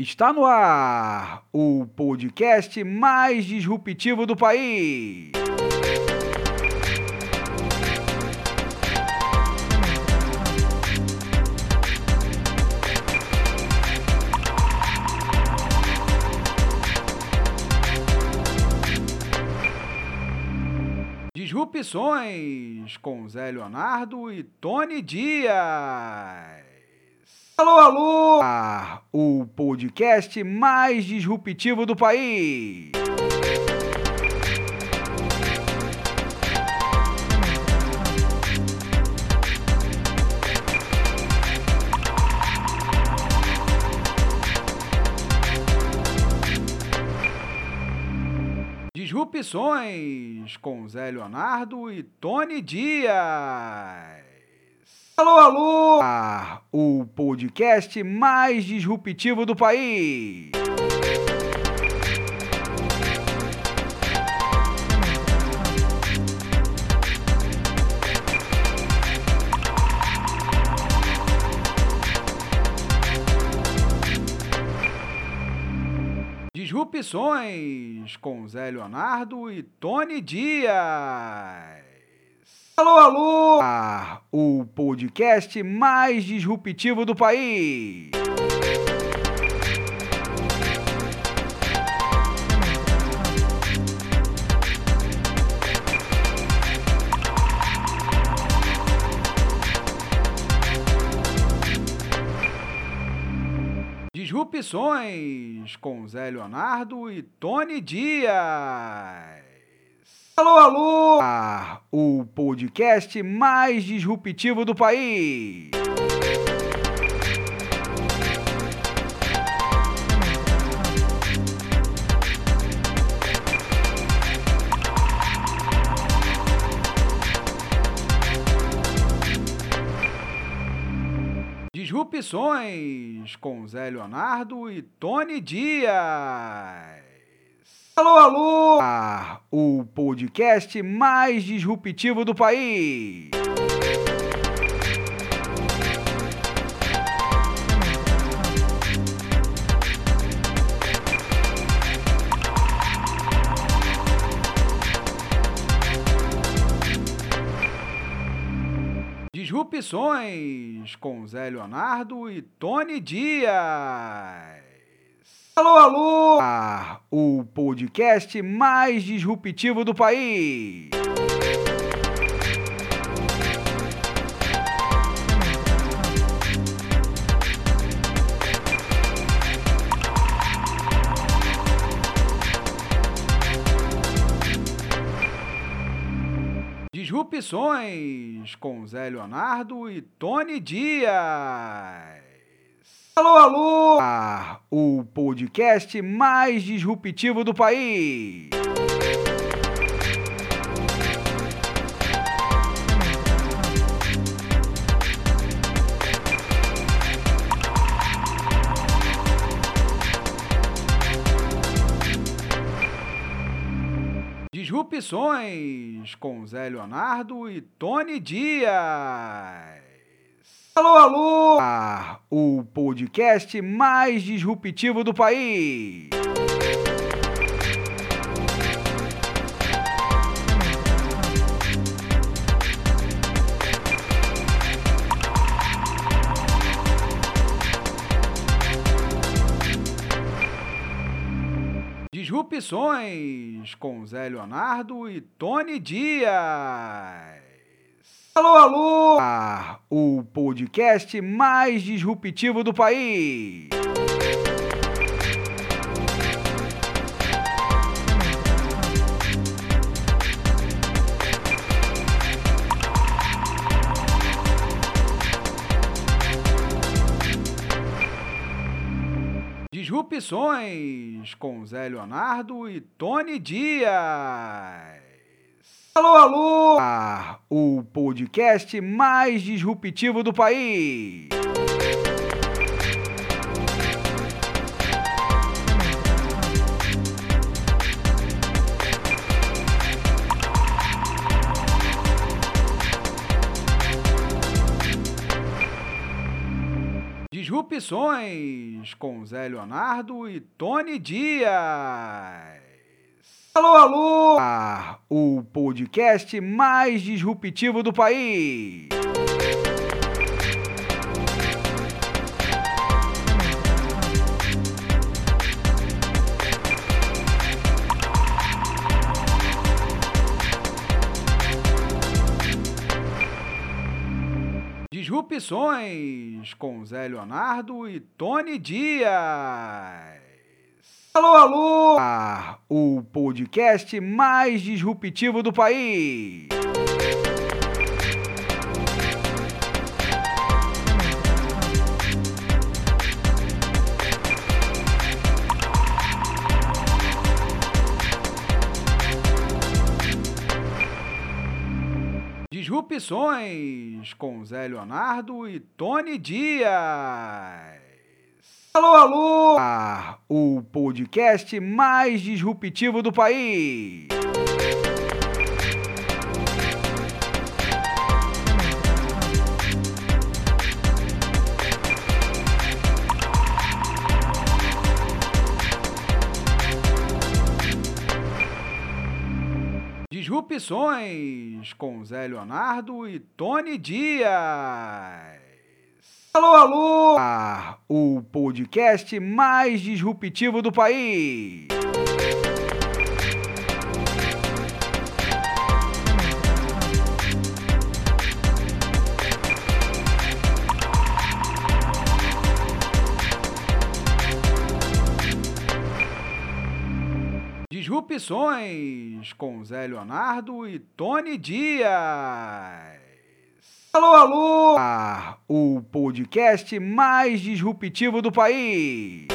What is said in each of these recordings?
Está no ar o podcast mais disruptivo do país. Disrupções com Zé Leonardo e Tony Dias. Alô, alô! Ah, o podcast mais disruptivo do país. Disrupções com Zé Leonardo e Tony Dias. Alô, alô! Ah, o podcast mais disruptivo do país. Disrupções com Zé Leonardo e Tony Dias. Alô, alô! Ah, o podcast mais disruptivo do país. Disrupções com Zé Leonardo e Tony Dias. Alô, alô! Ah, o podcast mais disruptivo do país. Disrupções com Zé Leonardo e Tony Dias. Alô, alô! Ah, o podcast mais disruptivo do país. Disrupções com Zé Leonardo e Tony Dias. Alô, alô! Ah, o podcast mais disruptivo do país. Disrupções com Zé Leonardo e Tony Dias. Alô, alô! Ah, o podcast mais disruptivo do país. Disrupções com Zé Leonardo e Tony Dias. Alô, alô! Ah, o podcast mais disruptivo do país. Disrupções com Zé Leonardo e Tony Dias. Alô, alô! Ah, o podcast mais disruptivo do país. Disrupções com Zé Leonardo e Tony Dias. Alô, alô! Ah, o podcast mais disruptivo do país. Disrupções com Zé Leonardo e Tony Dias. Alô, alô! Ah, o podcast mais disruptivo do país. Disrupções com Zé Leonardo e Tony Dias. Alô, alô! Ah, o podcast mais disruptivo do país. Disrupções com Zé Leonardo e Tony Dias. Alô, alô! Ah, o podcast mais disruptivo do país. Disrupções com Zé Leonardo e Tony Dias. Alô, alô! Ah, o podcast mais disruptivo do país. Disrupções com Zé Leonardo e Tony Dias. Alô, alô! Ah, o podcast mais disruptivo do país.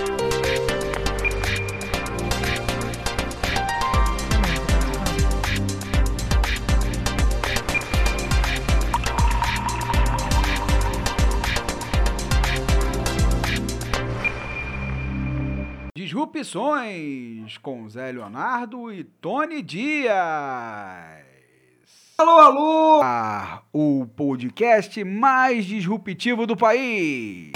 Disrupções com Zé Leonardo e Tony Dias. Alô, alô! Ah, o podcast mais disruptivo do país.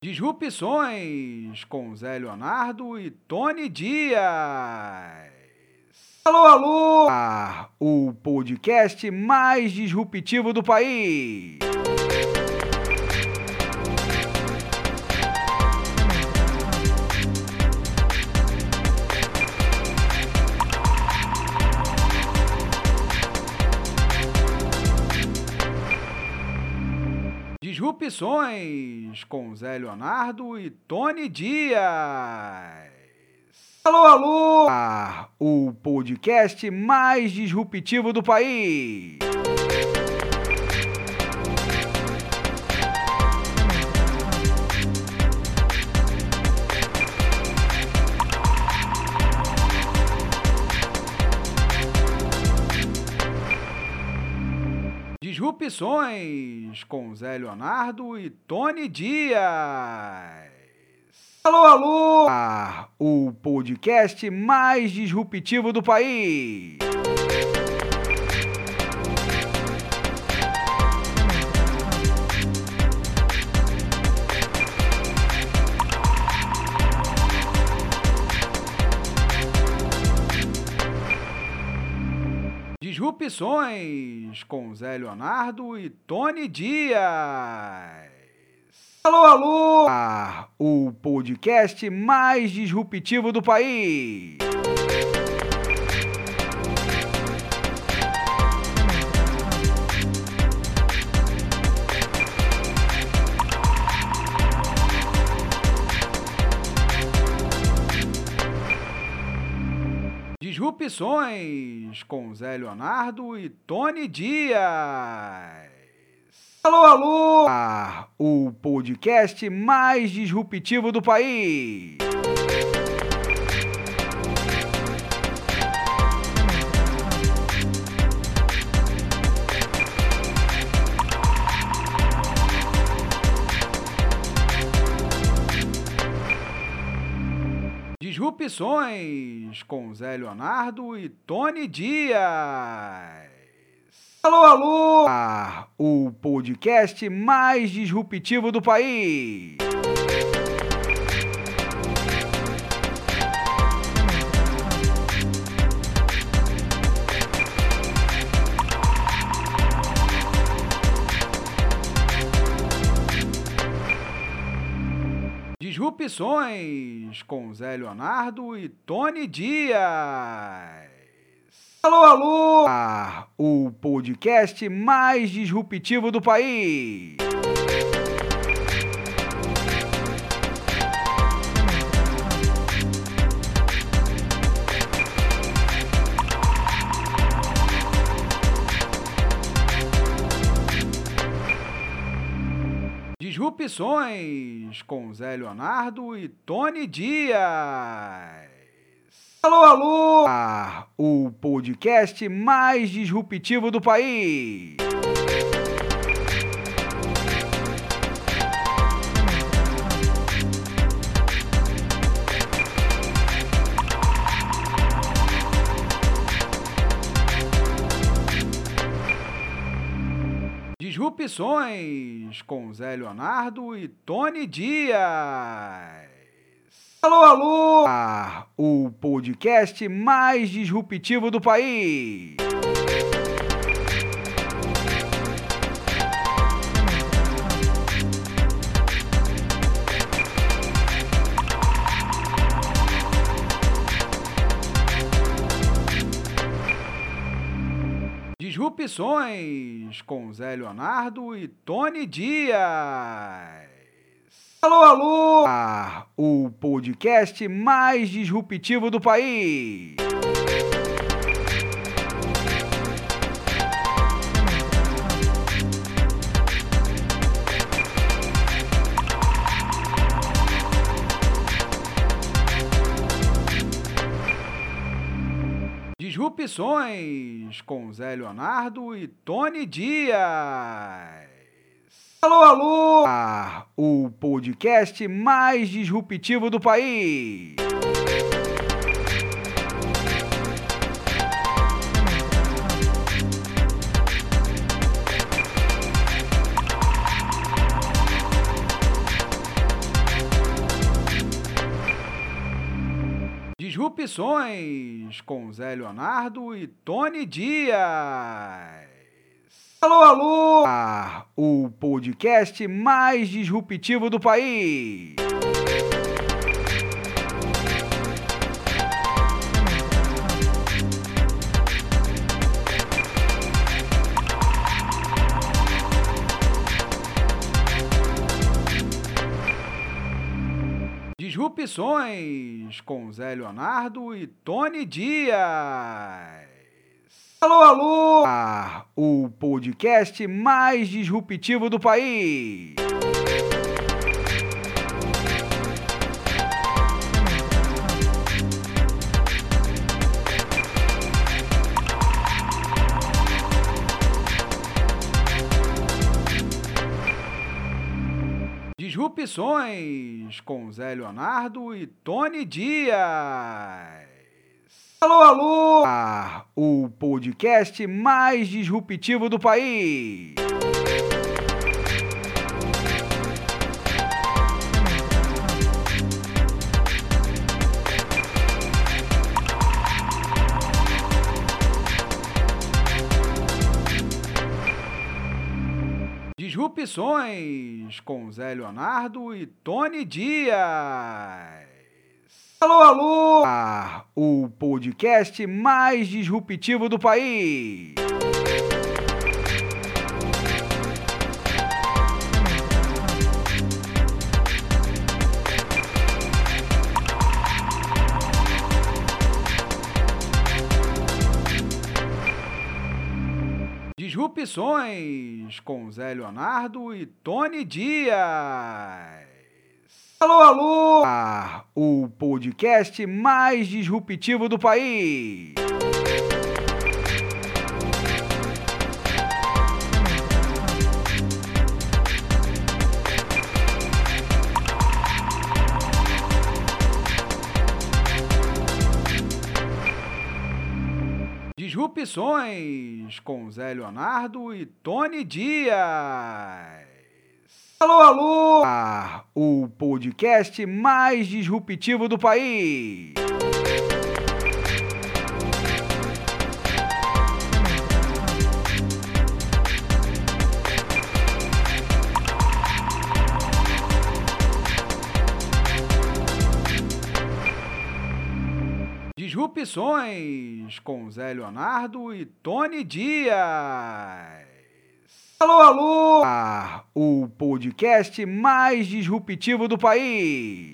Disrupções com Zé Leonardo e Tony Dias. Alô, alô! Ah, o podcast mais disruptivo do país. Disrupções com Zé Leonardo e Tony Dias. Alô, alô! Ah, o podcast mais disruptivo do país. Disrupções com Zé Leonardo e Tony Dias. Alô, alô! Ah, o podcast mais disruptivo do país. Disrupções com Zé Leonardo e Tony Dias. Alô, alô! O podcast mais disruptivo do país. Disrupções com Zé Leonardo e Tony Dias. Alô, alô! O podcast mais disruptivo do país. Disrupções com Zé Leonardo e Tony Dias. Alô, alô! O podcast mais disruptivo do país. Disrupções com Zé Leonardo e Tony Dias. Alô, alô! Ah, o podcast mais disruptivo do país. Disrupções com Zé Leonardo e Tony Dias. Alô, alô! O podcast mais disruptivo do país. Disrupções com Zé Leonardo e Tony Dias. Alô, alô! O podcast mais disruptivo do país. Disrupções com Zé Leonardo e Tony Dias. Alô, alô! O podcast mais disruptivo do país. Disrupções com Zé Leonardo e Tony Dias. Alô, alô! O podcast mais disruptivo do país. Disrupções com Zé Leonardo e Tony Dias. Alô, alô! Ah, o podcast mais disruptivo do país. Disrupções com Zé Leonardo e Tony Dias. Alô, alô! Ah, o podcast mais disruptivo do país. Disrupções com Zé Leonardo e Tony Dias. Alô, alô! Ah, o podcast mais disruptivo do país. Disrupções com Zé Leonardo e Tony Dias. Alô, alô! Ah, o podcast mais disruptivo do país. Disrupções com Zé Leonardo e Tony Dias. Alô, alô! Ah, o podcast mais disruptivo do país. Disrupções com Zé Leonardo e Tony Dias. Alô, alô! Ah, o podcast mais disruptivo do país. Disrupções com Zé Leonardo e Tony Dias. Alô, alô! Ah, o podcast mais disruptivo do país.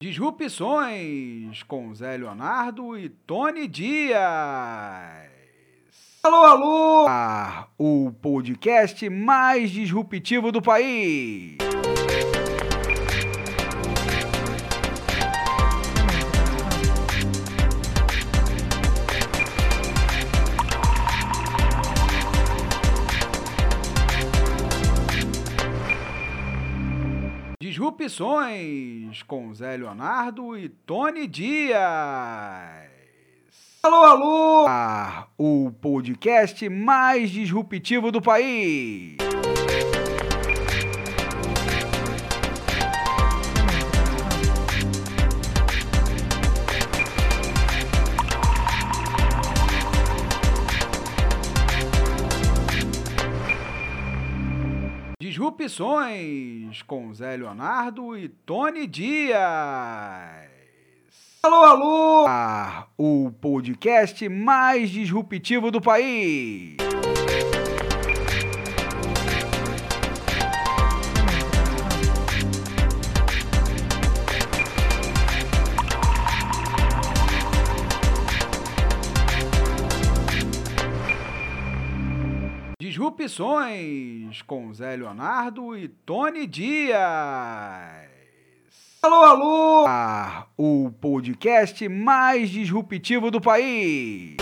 Disrupções com Zé Leonardo e Tony Dias. Alô, alô! Ah, o podcast mais disruptivo do país. Disrupções com Zé Leonardo e Tony Dias. Alô, alô! Ah, o podcast mais disruptivo do país. Disrupções com Zé Leonardo e Tony Dias. Alô, alô! Ah, o podcast mais disruptivo do país. Disrupções com Zé Leonardo e Tony Dias. Alô, alô! Ah, o podcast mais disruptivo do país.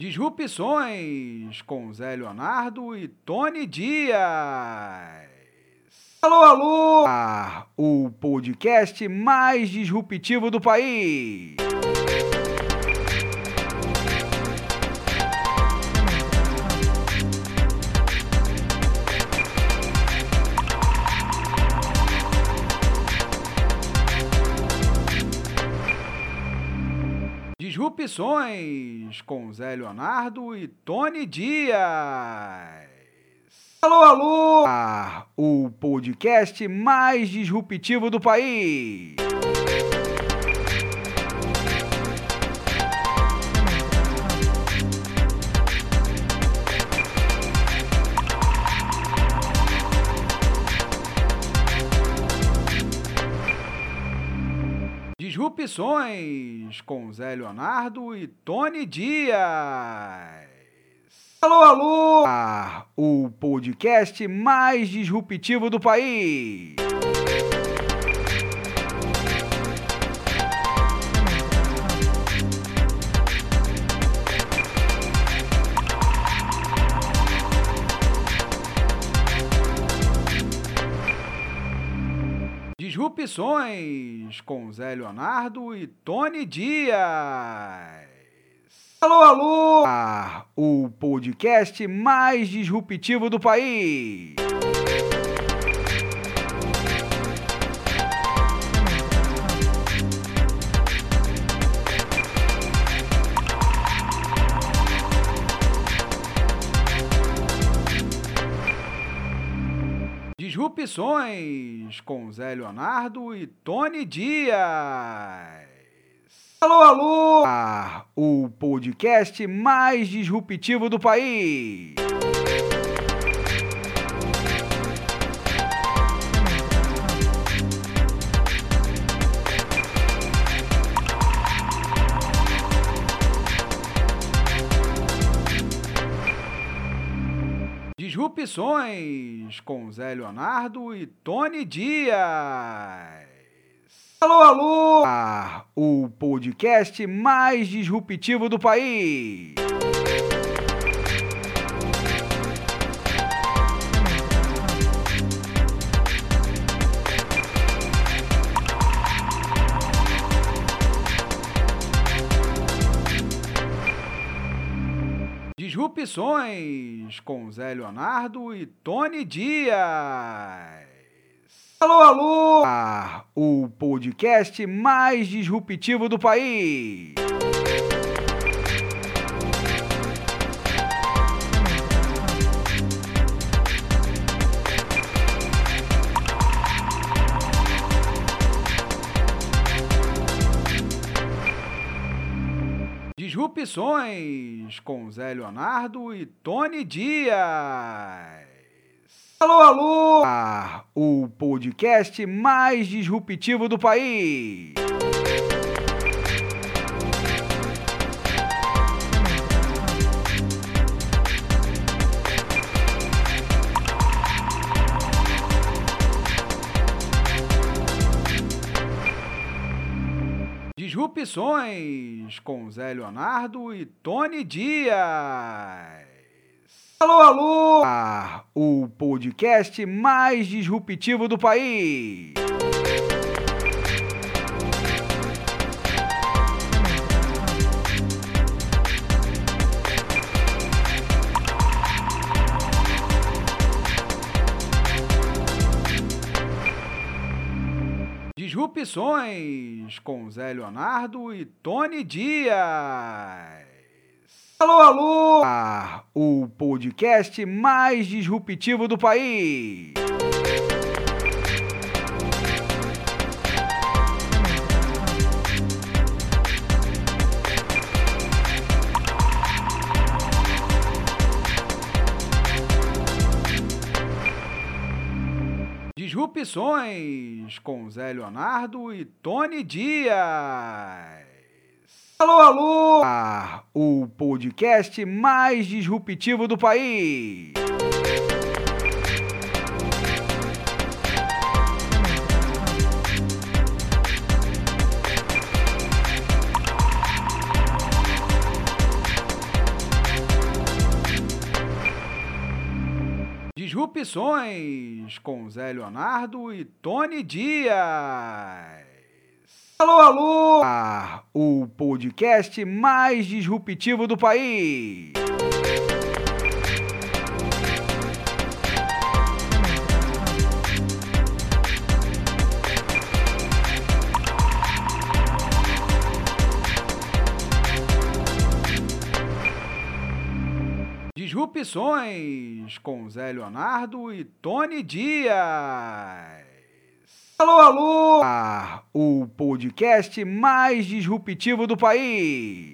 Disrupções com Zé Leonardo e Tony Dias. Alô, alô! Ah, o podcast mais disruptivo do país. Disrupções com Zé Leonardo e Tony Dias. Alô, alô! Ah, o podcast mais disruptivo do país. Disrupções com Zé Leonardo e Tony Dias. Alô, alô! Ah, o podcast mais disruptivo do país. Disrupções com Zé Leonardo e Tony Dias. Alô, alô! Ah, o podcast mais disruptivo do país. Disrupções com Zé Leonardo e Tony Dias. Alô, alô! Ah, o podcast mais disruptivo do país. Disrupções com Zé Leonardo e Tony Dias. Alô, alô! Ah, o podcast mais disruptivo do país. Disrupções com Zé Leonardo e Tony Dias. Alô, alô! Ah, o podcast mais disruptivo do país. Disrupções com Zé Leonardo e Tony Dias. Alô, alô! Ah, o podcast mais disruptivo do país. Disrupções com Zé Leonardo e Tony Dias. Alô, alô! Ah, o podcast mais disruptivo do país. Disrupções com Zé Leonardo e Tony Dias. Alô, alô! Ah, o podcast mais disruptivo do país. Disrupções com Zé Leonardo e Tony Dias. Alô, alô! Ah, o podcast mais disruptivo do país. Disrupções com Zé Leonardo e Tony Dias. Alô, alô! Ah, o podcast mais disruptivo do país. Disrupções com Zé Leonardo e Tony Dias. Alô, alô! Ah, o podcast mais disruptivo do país.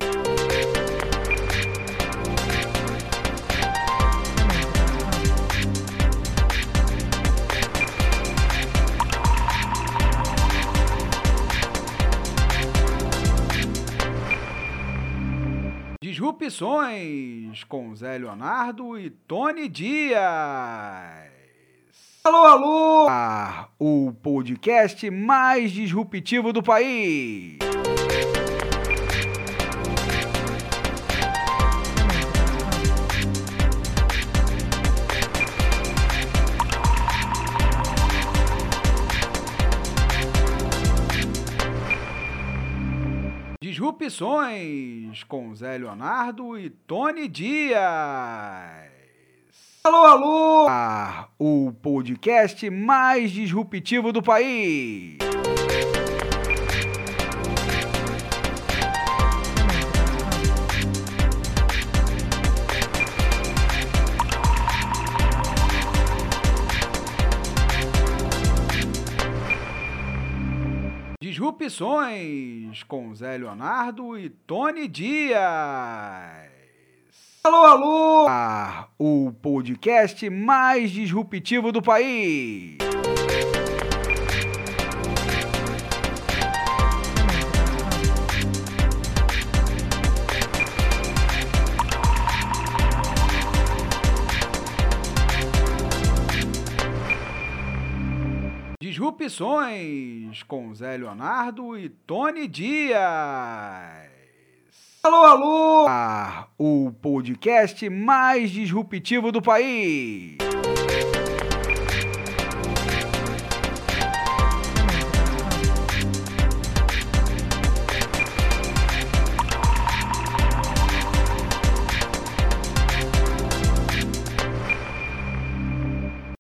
Disrupções com Zé Leonardo e Tony Dias. Alô, alô! Ah, o podcast mais disruptivo do país. Disrupções com Zé Leonardo e Tony Dias. Alô, alô! Ah, o podcast mais disruptivo do país. Disrupções com Zé Leonardo e Tony Dias. Alô, alô! O podcast mais disruptivo do país. Disrupções com Zé Leonardo e Tony Dias. Alô, alô! O podcast mais disruptivo do país.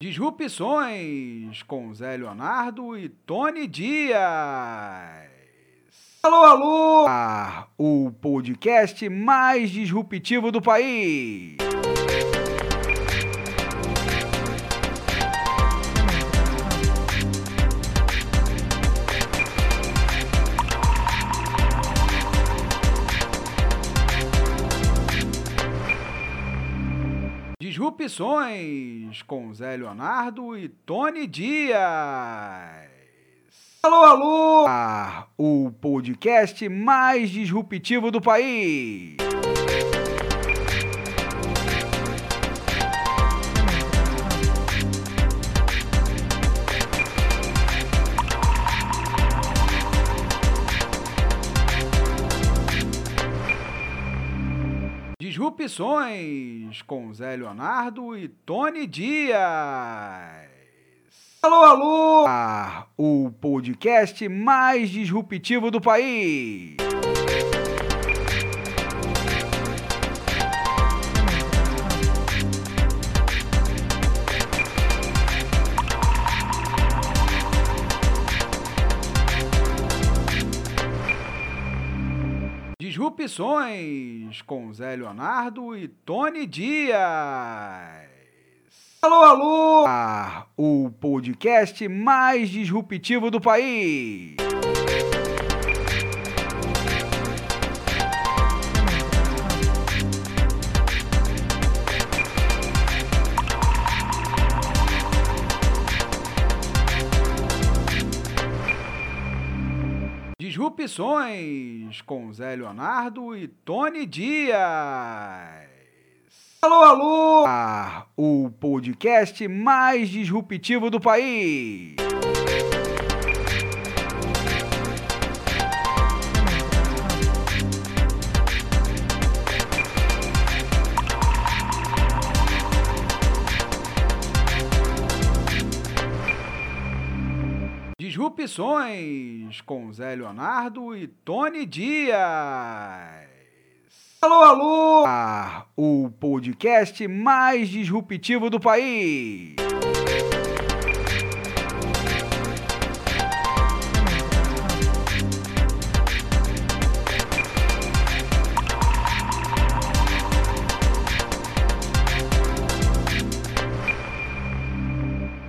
Disrupções com Zé Leonardo e Tony Dias. Alô, alô! O podcast mais disruptivo do país. Disrupções com Zé Leonardo e Tony Dias. Alô, alô! O podcast mais disruptivo do país. Disrupções com Zé Leonardo e Tony Dias. Alô, alô! O podcast mais disruptivo do país. Disrupções com Zé Leonardo e Tony Dias. Alô, alô! O podcast mais disruptivo do país. Disrupções com Zé Leonardo e Tony Dias. Alô, alô! O podcast mais disruptivo do país. Disrupções com Zé Leonardo e Tony Dias. Alô, alô! O podcast mais disruptivo do país.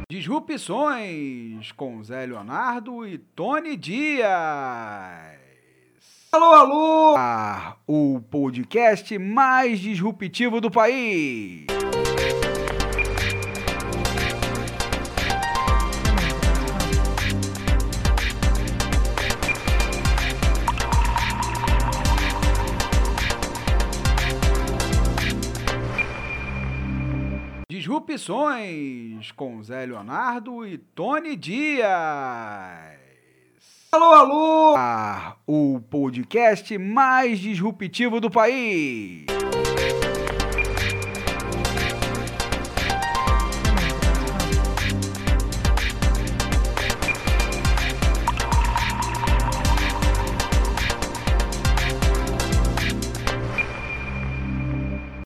Disrupções com Zé Leonardo e Tony Dias. Alô, alô! Ah, o podcast mais disruptivo do país. Disrupções com Zé Leonardo e Tony Dias. Alô, alô! Ah, o podcast mais disruptivo do país.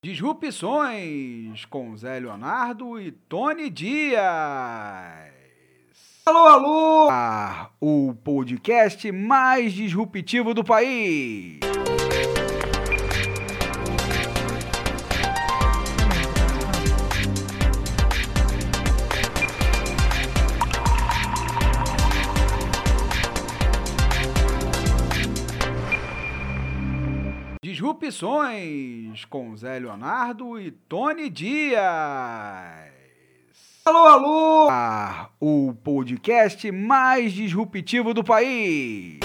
Disrupções com Zé Leonardo e Tony Dias. Alô, alô! Ah, o podcast mais disruptivo do país. Disrupções com Zé Leonardo e Tony Dias. Alô, alô! Ah, o podcast mais disruptivo do país.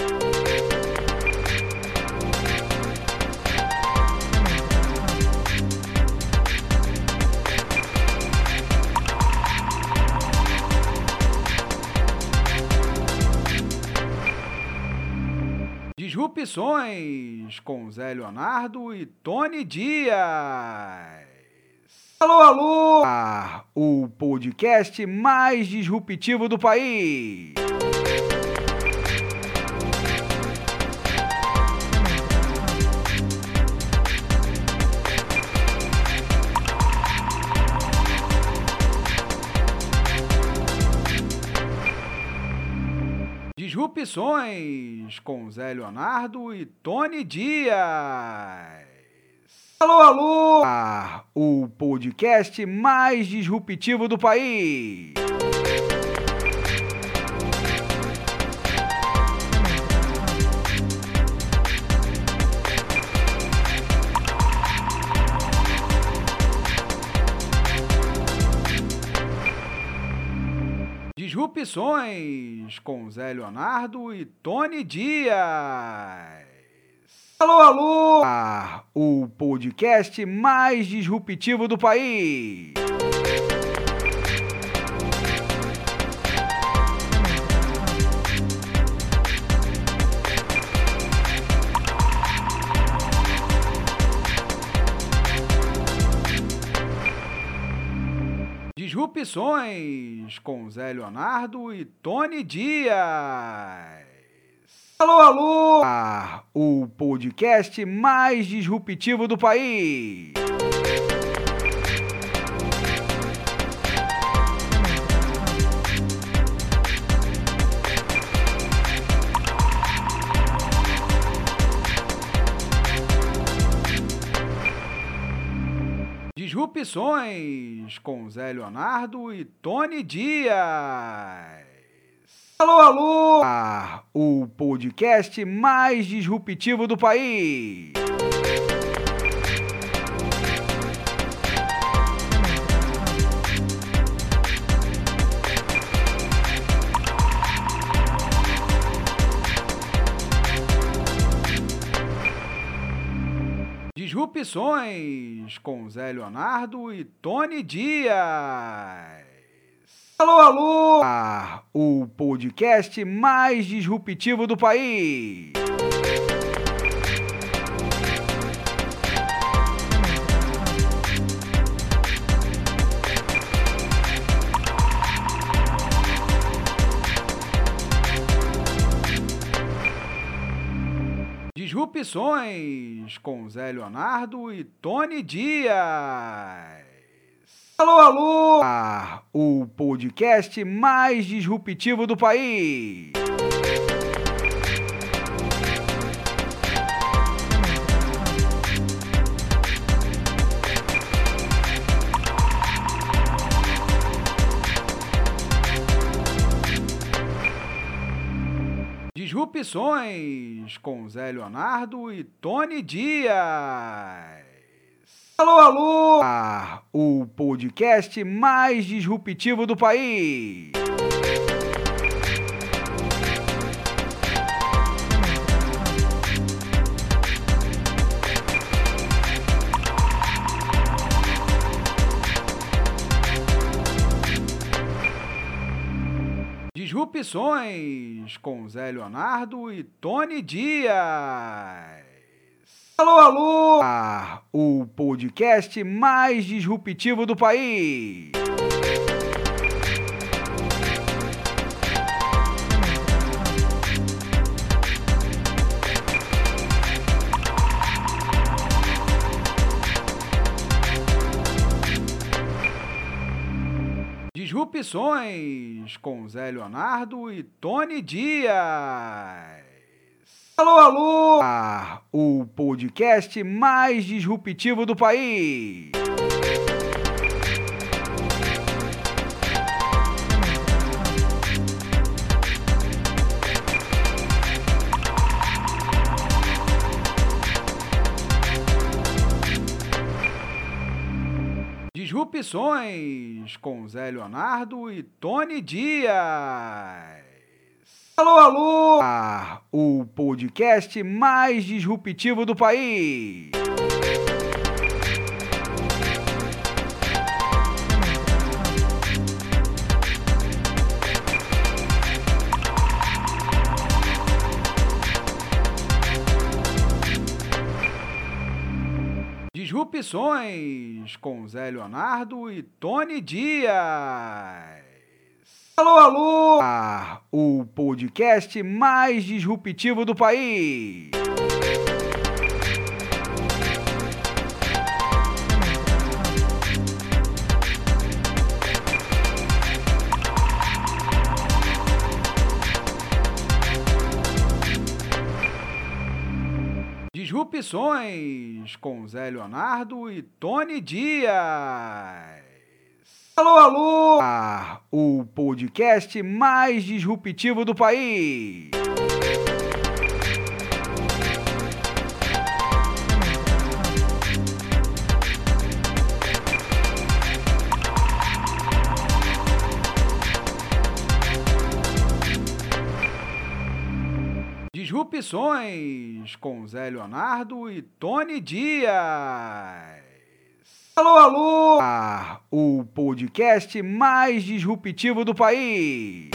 Disrupções com Zé Leonardo e Tony Dias. Alô, alô! Ah, o podcast mais disruptivo do país. Disrupções com Zé Leonardo e Tony Dias. Alô, alô! Ah, o podcast mais disruptivo do país. Disrupções com Zé Leonardo e Tony Dias. Alô, alô! Ah, o podcast mais disruptivo do país. Disrupções com Zé Leonardo e Tony Dias. Alô, alô! Ah, o podcast mais disruptivo do país. Disrupções com Zé Leonardo e Tony Dias. Alô, alô! Ah, o podcast mais disruptivo do país. Disrupções com Zé Leonardo e Tony Dias. Alô, alô! Ah, o podcast mais disruptivo do país. Disrupções com Zé Leonardo e Tony Dias. Alô, alô! Ah, o podcast mais disruptivo do país. Disrupções com Zé Leonardo e Tony Dias. Alô, alô! Ah, o podcast mais disruptivo do país. Disrupções com Zé Leonardo e Tony Dias. Alô, alô! Ah, o podcast mais disruptivo do país. Disrupções com Zé Leonardo e Tony Dias. Alô, alô! Ah, o podcast mais disruptivo do país. Disrupções com Zé Leonardo e Tony Dias. Alô, alô! Ah, o podcast mais disruptivo do país. Disrupções com Zé Leonardo e Tony Dias. Alô, alô! Ah, o podcast mais disruptivo do país. Disrupções com Zé Leonardo e Tony Dias. Alô, alô! Ah, o podcast mais disruptivo do país. Disrupções com Zé Leonardo e Tony Dias. Alô, alô! Ah, o podcast mais disruptivo do país.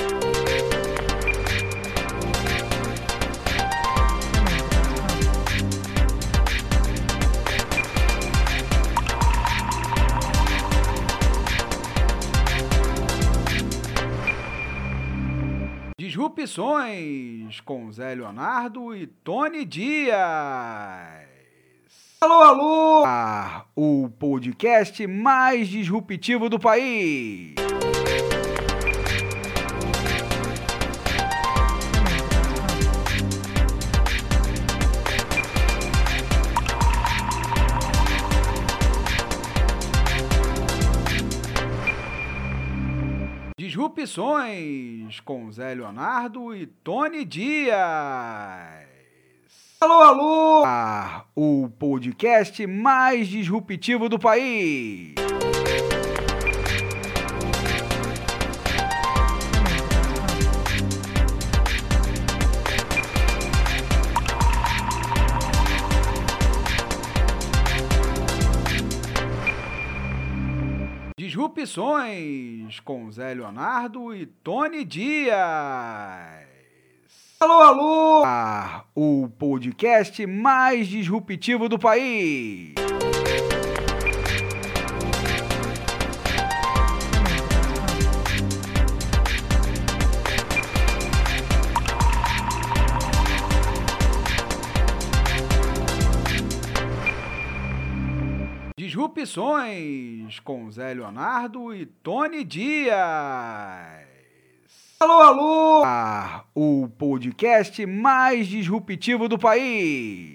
Disrupções com Zé Leonardo e Tony Dias. Alô, alô! Ah, o podcast mais disruptivo do país. Disrupções com Zé Leonardo e Tony Dias. Alô, alô! Ah, o podcast mais disruptivo do país. Disrupções com Zé Leonardo e Tony Dias. Alô, alô! Ah, o podcast mais disruptivo do país. Disrupções com Zé Leonardo e Tony Dias. Alô, alô! Ah, o podcast mais disruptivo do país.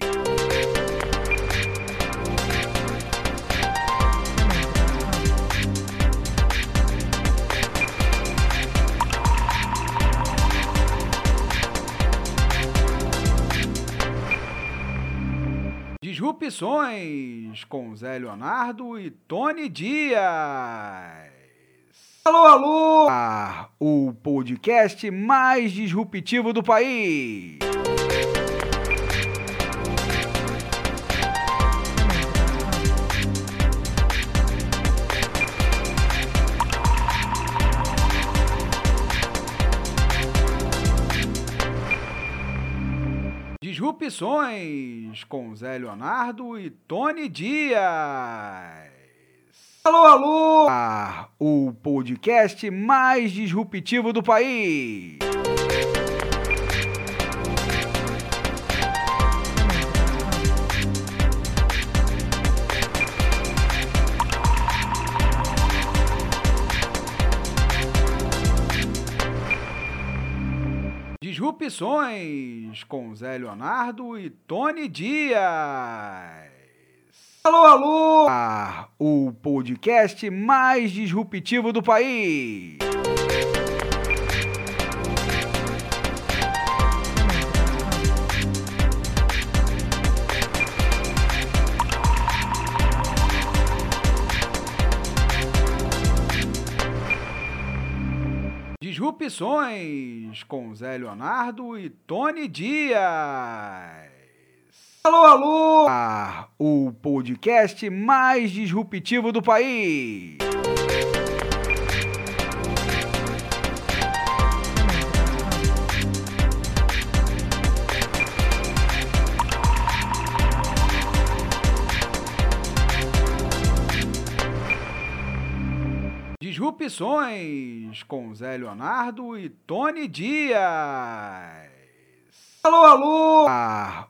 Disrupções com Zé Leonardo e Tony Dias. Alô, alô! Ah, o podcast mais disruptivo do país. Disrupções com Zé Leonardo e Tony Dias. Alô, alô! Ah, o podcast mais disruptivo do país. Disrupções com Zé Leonardo e Tony Dias. Alô, alô! Ah, o podcast mais disruptivo do país. Disrupções com Zé Leonardo e Tony Dias. Alô, alô! O podcast mais disruptivo do país. Disrupções com Zé Leonardo e Tony Dias. Alô, alô!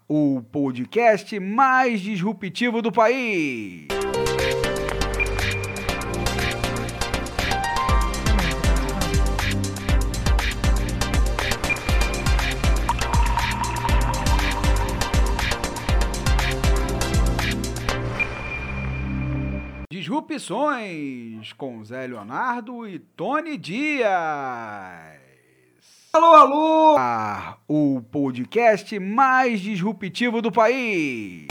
O podcast mais disruptivo do país. Disrupções com Zé Leonardo e Tony Dias. Alô, alô! O podcast mais disruptivo do país.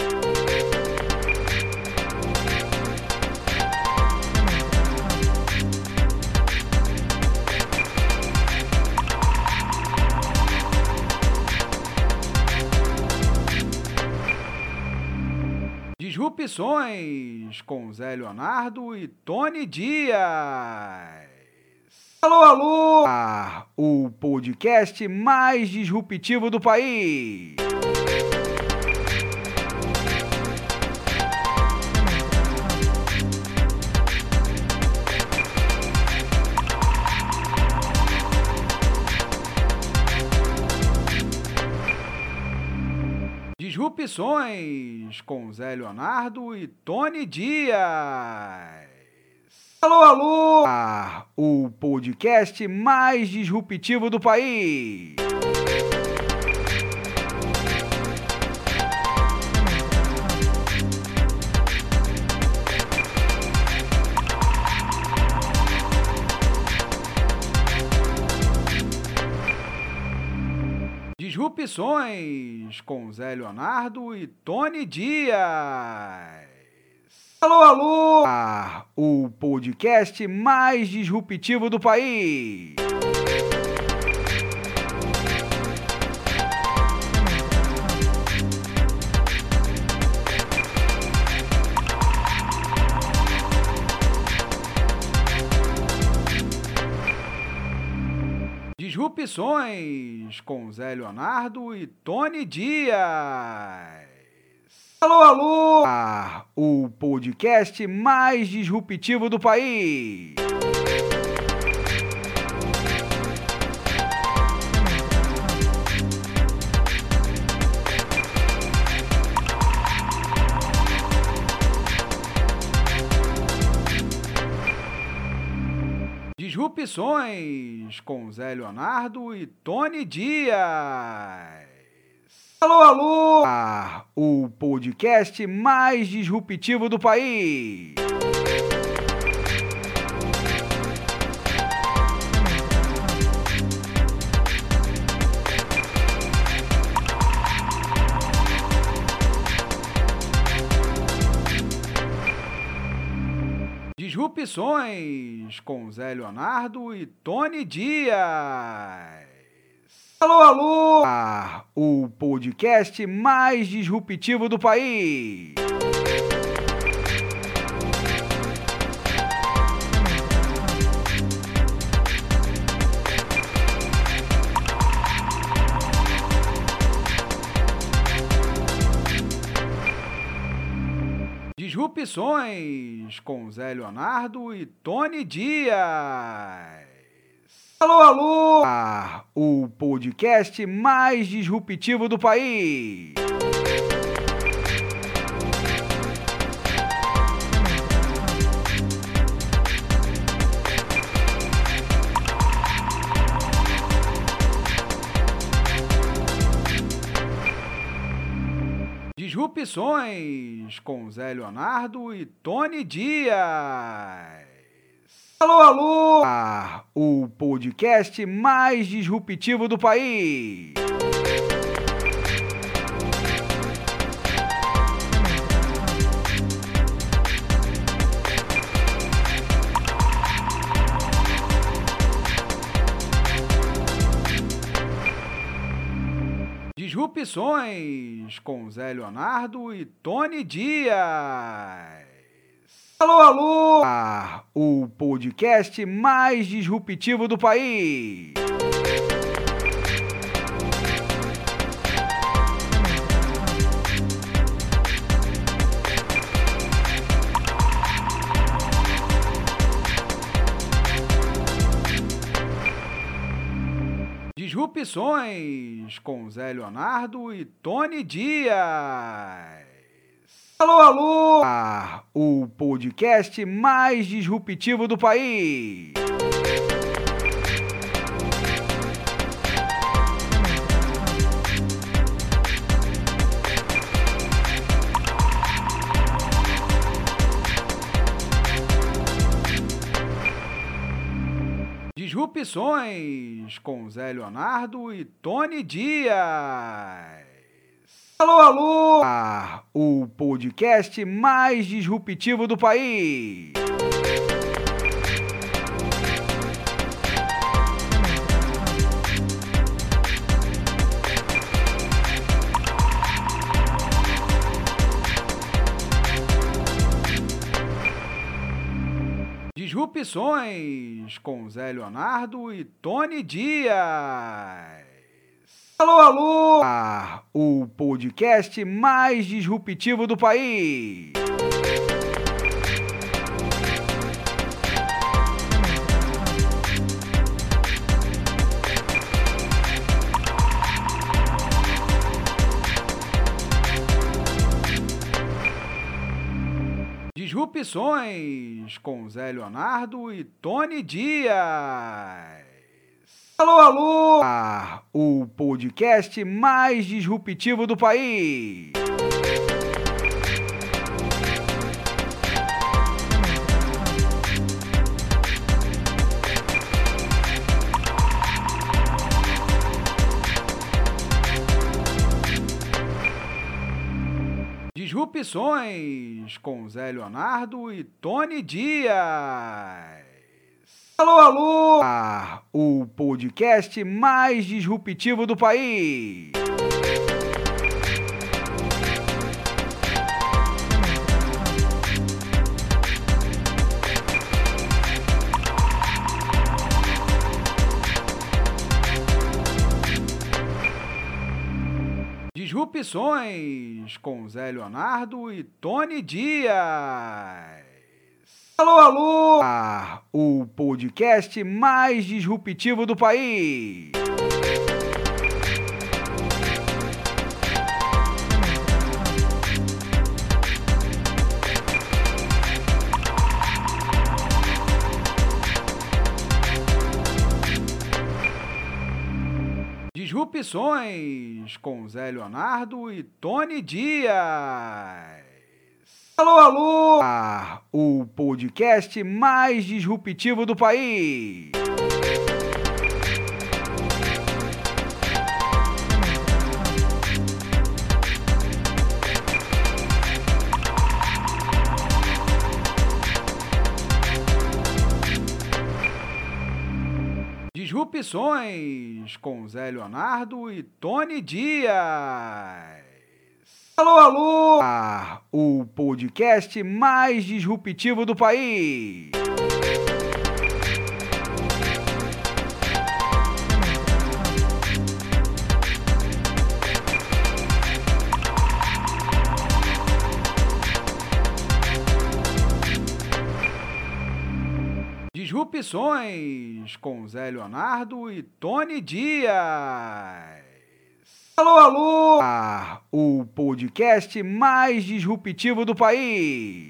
Disrupções com Zé Leonardo e Tony Dias. Alô, alô! O podcast mais disruptivo do país. Disrupções com Zé Leonardo e Tony Dias. Alô, alô! O podcast mais disruptivo do país. Disrupções com Zé Leonardo e Tony Dias. Alô, alô! O podcast mais disruptivo do país. Disrupções com Zé Leonardo e Tony Dias. Alô, alô! O podcast mais disruptivo do país. Disrupções com Zé Leonardo e Tony Dias. Alô, alô! O podcast mais disruptivo do país. Disrupções com Zé Leonardo e Tony Dias. Alô, alô! Ah, o podcast mais disruptivo do país. Disrupções com Zé Leonardo e Tony Dias. Alô, alô! Ah, o podcast mais disruptivo do país. Disrupções com Zé Leonardo e Tony Dias. Alô, alô! Ah, o podcast mais disruptivo do país. Disrupções com Zé Leonardo e Tony Dias. Alô, alô! Ah, o podcast mais disruptivo do país. Disrupções com Zé Leonardo e Tony Dias. Alô, alô! Ah, o podcast mais disruptivo do país. Disrupções com Zé Leonardo e Tony Dias. Alô, alô! Ah, o podcast mais disruptivo do país. Disrupções com Zé Leonardo e Tony Dias. Alô, alô! Ah, o podcast mais disruptivo do país. Disrupções com Zé Leonardo e Tony Dias. Alô, alô! Ah, o podcast mais disruptivo do país. Disrupções com Zé Leonardo e Tony Dias. Alô, alô! Ah, o podcast mais disruptivo do país. Disrupções com Zé Leonardo e Tony Dias. Alô, alô! Ah, o podcast mais disruptivo do país. Disrupções com Zé Leonardo e Tony Dias. Alô, alô! Ah, o podcast mais disruptivo do país. Disrupções com Zé Leonardo e Tony Dias. Alô, alô! Ah, o podcast mais disruptivo do país. Disrupções com Zé Leonardo e Tony Dias. Alô, alô! Ah, o podcast mais disruptivo do país.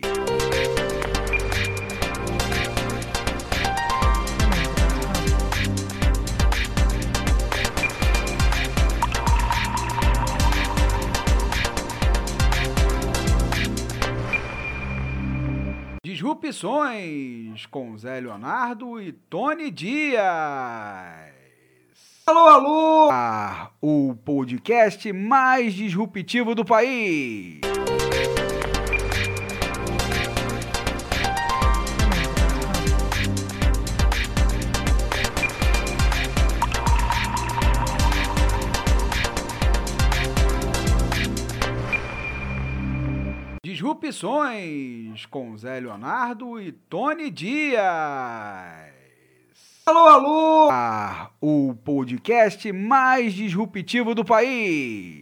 Disrupções com Zé Leonardo e Tony Dias. Alô, alô! Ah, o podcast mais disruptivo do país. Disrupções com Zé Leonardo e Tony Dias. Alô, alô! Ah, o podcast mais disruptivo do país.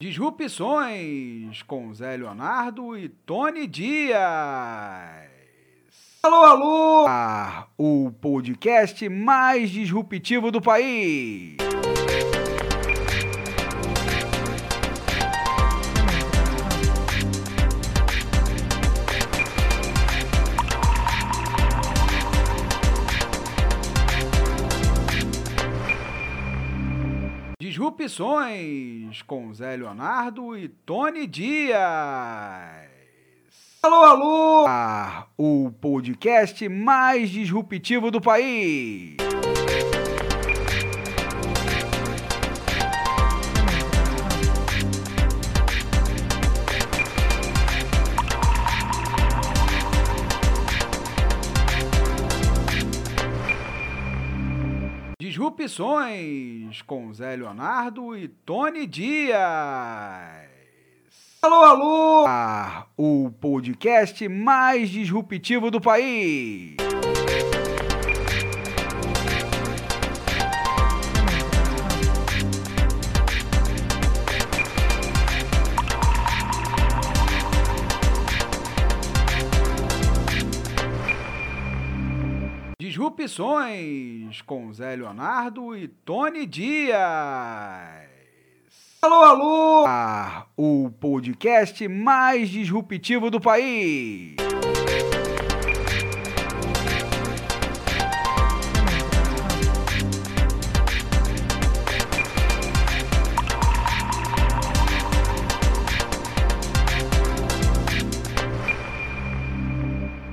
Disrupções com Zé Leonardo e Tony Dias. Alô, alô! Ah, o podcast mais disruptivo do país. Disrupções com Zé Leonardo e Tony Dias. Alô, alô! Ah, o podcast mais disruptivo do país. Disrupções com Zé Leonardo e Tony Dias. Alô, alô! Ah, o podcast mais disruptivo do país. Disrupções com Zé Leonardo e Tony Dias. Alô, alô! Ah, o podcast mais disruptivo do país.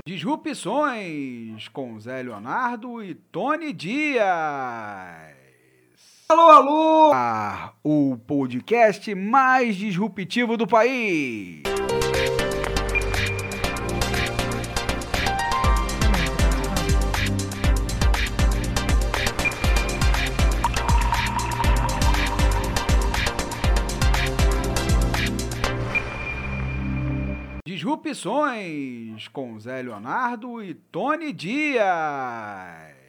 Disrupções com Zé Leonardo e Tony Dias. Alô, alô! Ah, o podcast mais disruptivo do país. Disrupções com Zé Leonardo e Tony Dias.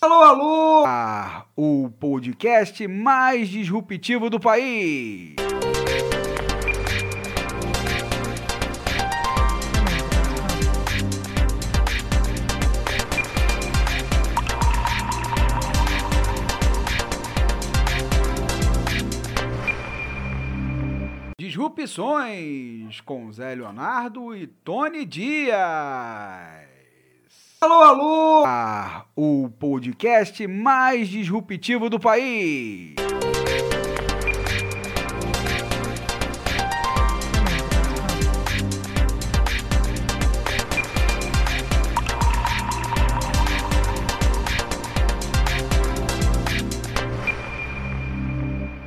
Alô, alô! Ah, o podcast mais disruptivo do país. Disrupções com Zé Leonardo e Tony Dias. Alô, alô! Ah, o podcast mais disruptivo do país.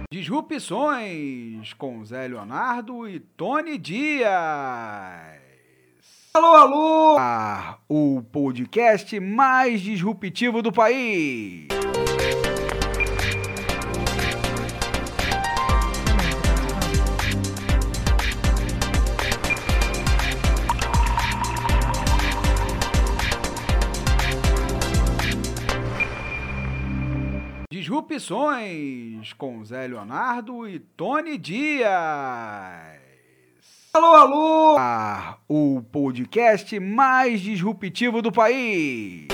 Disrupções com Zé Leonardo e Tony Dias. Alô, alô! Ah, o podcast mais disruptivo do país. Disrupções com Zé Leonardo e Tony Dias. Alô, alô! Ah, o podcast mais disruptivo do país.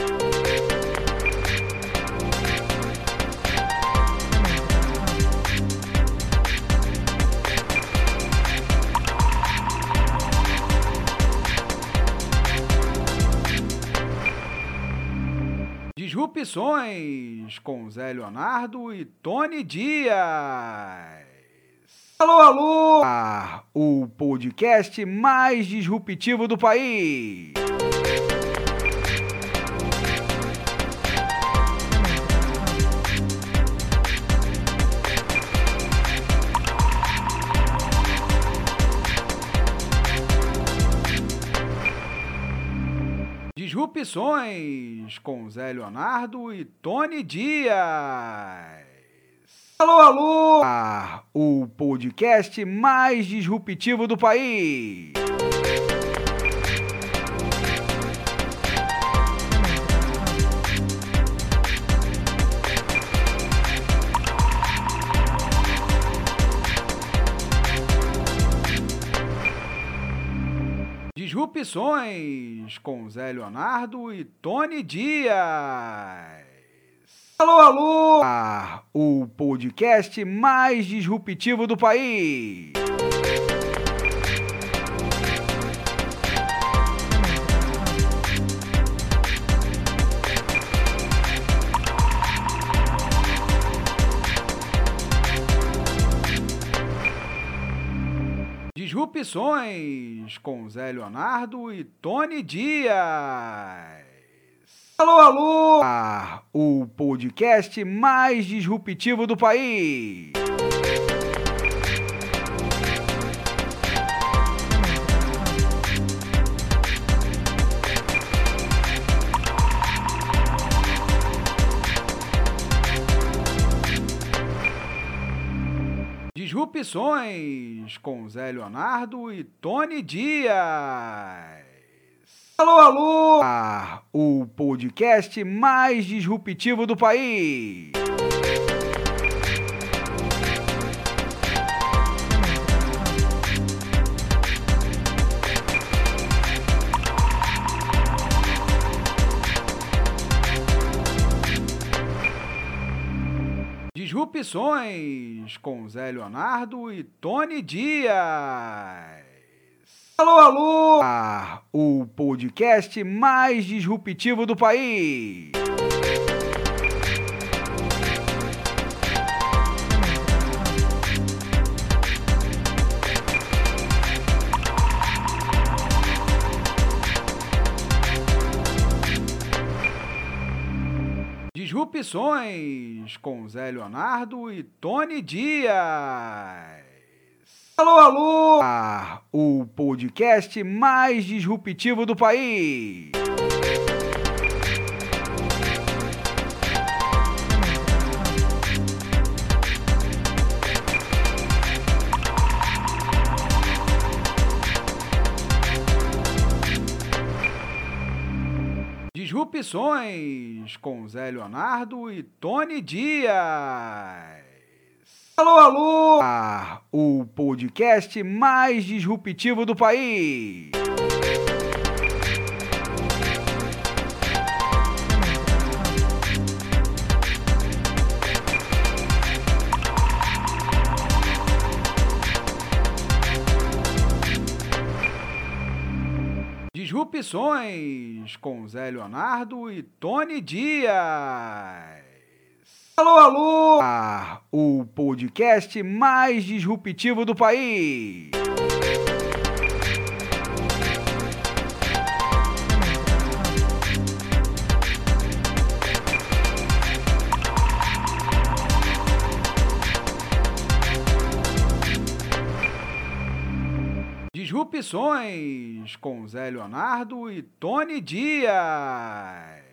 Disrupções com Zé Leonardo e Tony Dias. Alô, alô! Ah, o podcast mais disruptivo do país. Disrupções com Zé Leonardo e Tony Dias. Alô, alô! Ah, o podcast mais disruptivo do país. Disrupções com Zé Leonardo e Tony Dias. Alô, alô! O podcast mais disruptivo do país. Disrupções com Zé Leonardo e Tony Dias. Alô, alô! O podcast mais disruptivo do país. Disrupções com Zé Leonardo e Tony Dias. Alô, alô! Ah, o podcast mais disruptivo do país. Disrupções com Zé Leonardo e Tony Dias. Alô, alô! O podcast mais disruptivo do país. Disrupções com Zé Leonardo e Tony Dias. Alô, alô! O podcast mais disruptivo do país. Disrupções com Zé Leonardo e Tony Dias. Alô, alô! O podcast mais disruptivo do país. Disrupções com Zé Leonardo e Tony Dias. Alô, alô! O podcast mais disruptivo do país. Disrupções com Zé Leonardo e Tony Dias.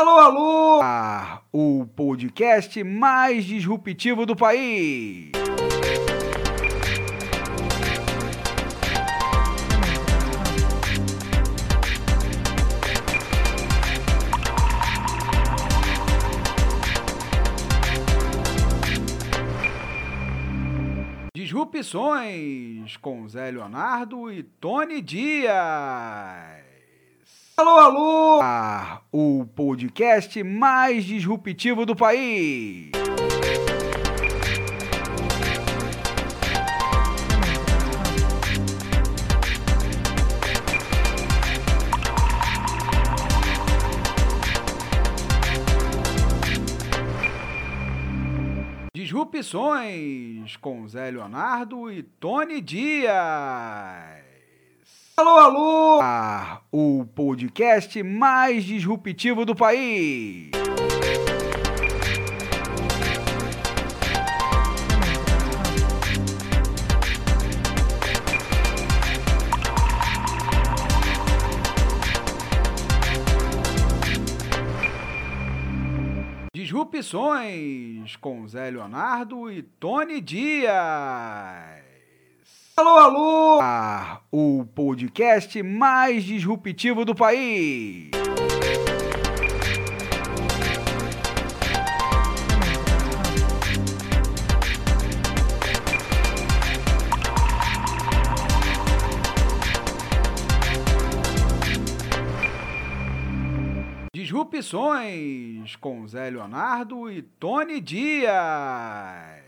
Alô, alô! Ah, o podcast mais disruptivo do país. Disrupções com Zé Leonardo e Tony Dias. Alô, alô! Ah, o podcast mais disruptivo do país. Disrupções com Zé Leonardo e Tony Dias. Alô, alô! Ah, o podcast mais disruptivo do país. Disrupções com Zé Leonardo e Tony Dias. Alô, alô! Ah, o podcast mais disruptivo do país. Disrupções com Zé Leonardo e Tony Dias.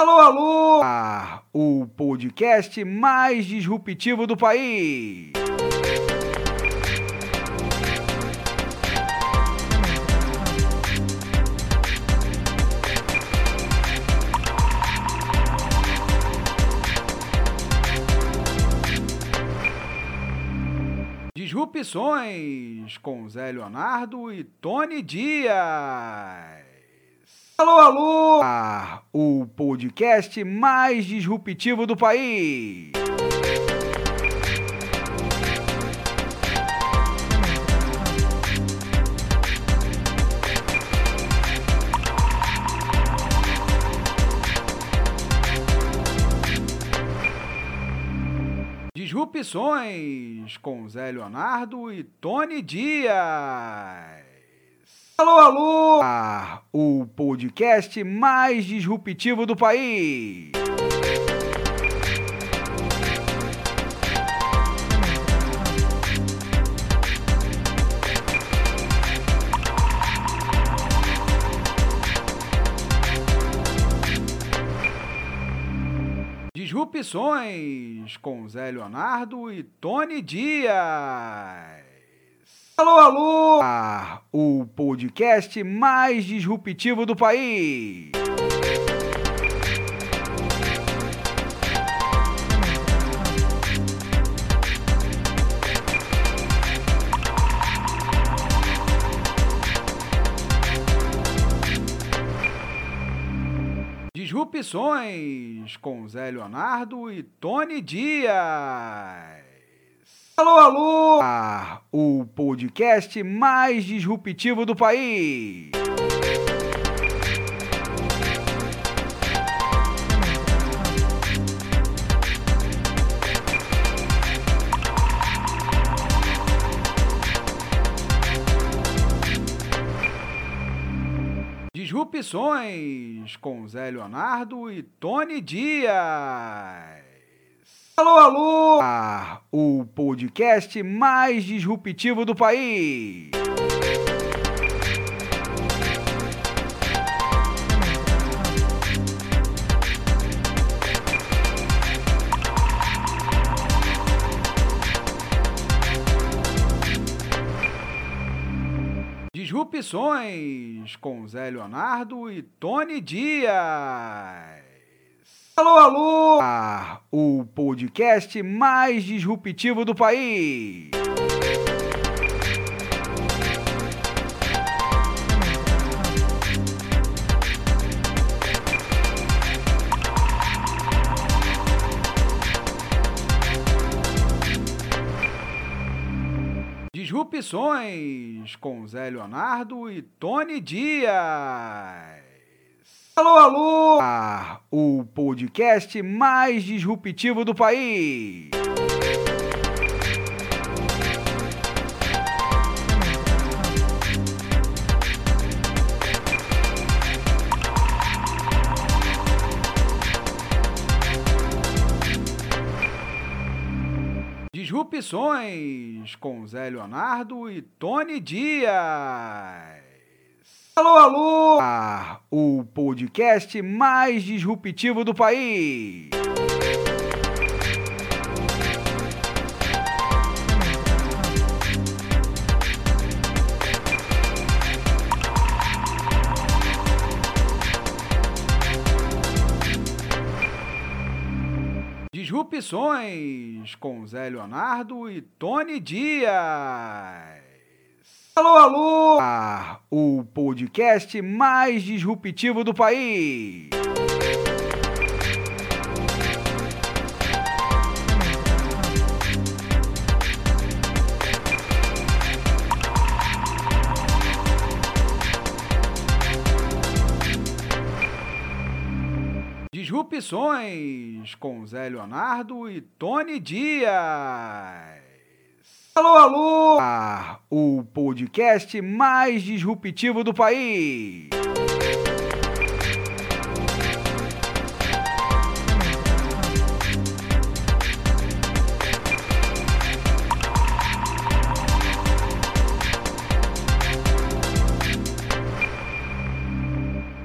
Alô, alô! Ah, o podcast mais disruptivo do país. Disrupções com Zé Leonardo e Tony Dias. Alô, alô! Ah, o podcast mais disruptivo do país. Disrupções com Zé Leonardo e Tony Dias. Alô, alô! Ah, o podcast mais disruptivo do país. Disrupções com Zé Leonardo e Tony Dias. Alô, alô! Ah, o podcast mais disruptivo do país. Disrupções com Zé Leonardo e Tony Dias. Alô, alô! Ah, o podcast mais disruptivo do país. Disrupções com Zé Leonardo e Tony Dias. Alô, alô! Ah, o podcast mais disruptivo do país. Disrupções com Zé Leonardo e Tony Dias. Alô, alô! Ah, o podcast mais disruptivo do país. Disrupções com Zé Leonardo e Tony Dias. Alô, alô! Ah, o podcast mais disruptivo do país. Disrupções com Zé Leonardo e Tony Dias. Alô, alô! Ah, o podcast mais disruptivo do país. Disrupções com Zé Leonardo e Tony Dias. Alô, alô! Ah, o podcast mais disruptivo do país. Disrupções com Zé Leonardo e Tony Dias. Alô, alô! Ah, o podcast mais disruptivo do país.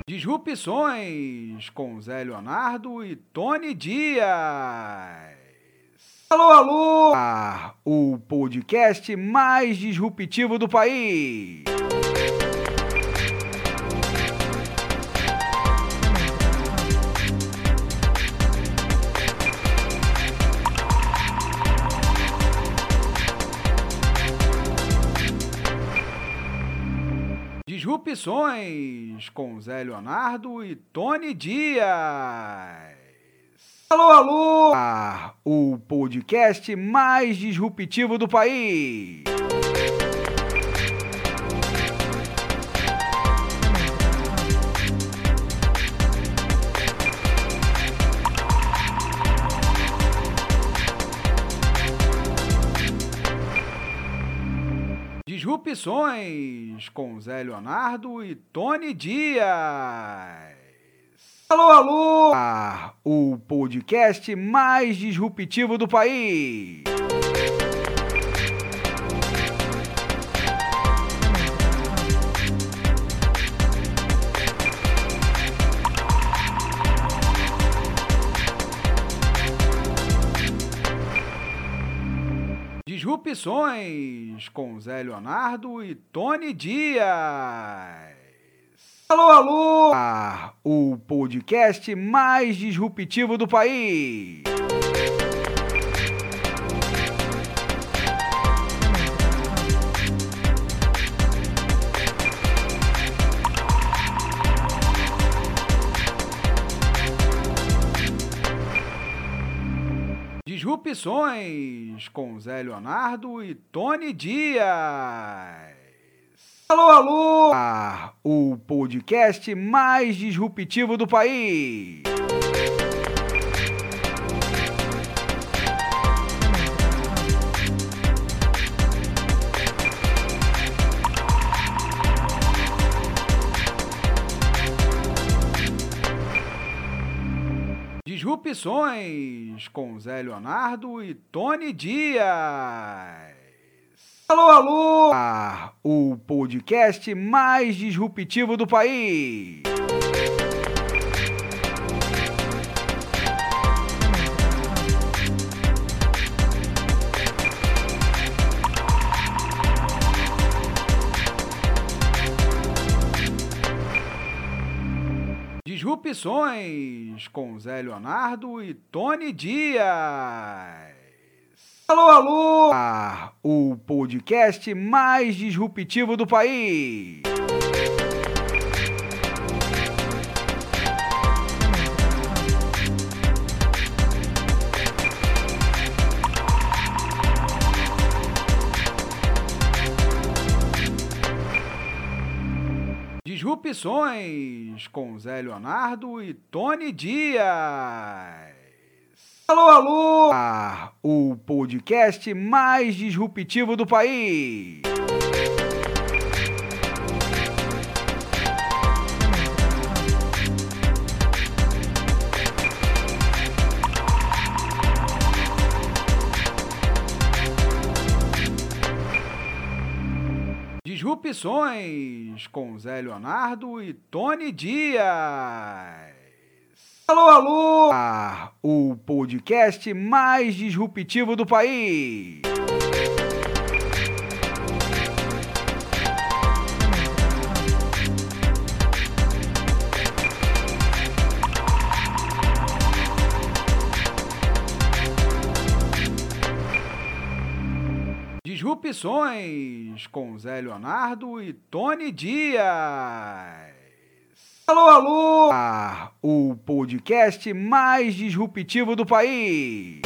Disrupções com Zé Leonardo e Tony Dias. Alô, alô! Ah, o podcast mais disruptivo do país. Disrupções com Zé Leonardo e Tony Dias. Alô, alô! Ah, o podcast mais disruptivo do país. Disrupções com Zé Leonardo e Tony Dias. Alô, alô! Ah, o podcast mais disruptivo do país. Disrupções com Zé Leonardo e Tony Dias. Alô, alô! Ah, o podcast mais disruptivo do país. Disrupções com Zé Leonardo e Tony Dias. Alô, alô! Ah, o podcast mais disruptivo do país. Disrupções com Zé Leonardo e Tony Dias. Alô, alô! Ah, o podcast mais disruptivo do país. Disrupções com Zé Leonardo e Tony Dias. Alô, alô! Ah, o podcast mais disruptivo do país. Disrupções com Zé Leonardo e Tony Dias. Alô, alô! Ah, o podcast mais disruptivo do país. Disrupções com Zé Leonardo e Tony Dias. Alô, alô! Ah, o podcast mais disruptivo do país. Disrupções com Zé Leonardo e Tony Dias. Alô, alô! Ah, o podcast mais disruptivo do país.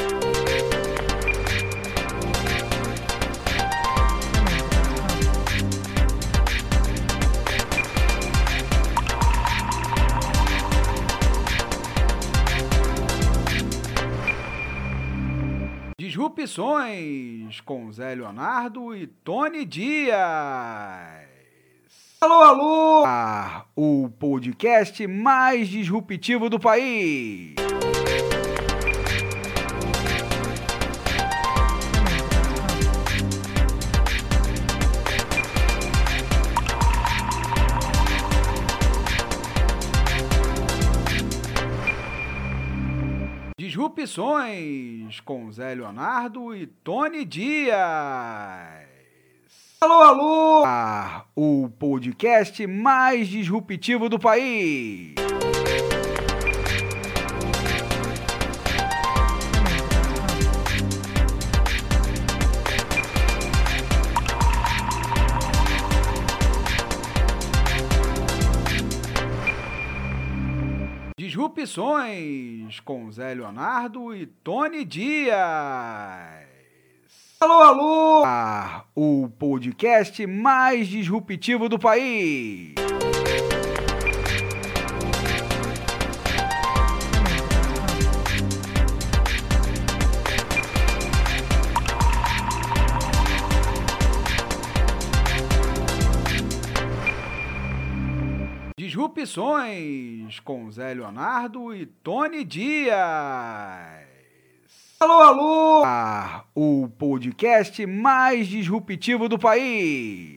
Disrupções com Zé Leonardo e Tony Dias. Alô, alô! Ah, o podcast mais disruptivo do país. Disrupções com Zé Leonardo e Tony Dias. Alô, alô! O podcast mais disruptivo do país. Disrupções com Zé Leonardo e Tony Dias. Alô, alô! O podcast mais disruptivo do país. Disrupções com Zé Leonardo e Tony Dias. Alô, alô! O podcast mais disruptivo do país.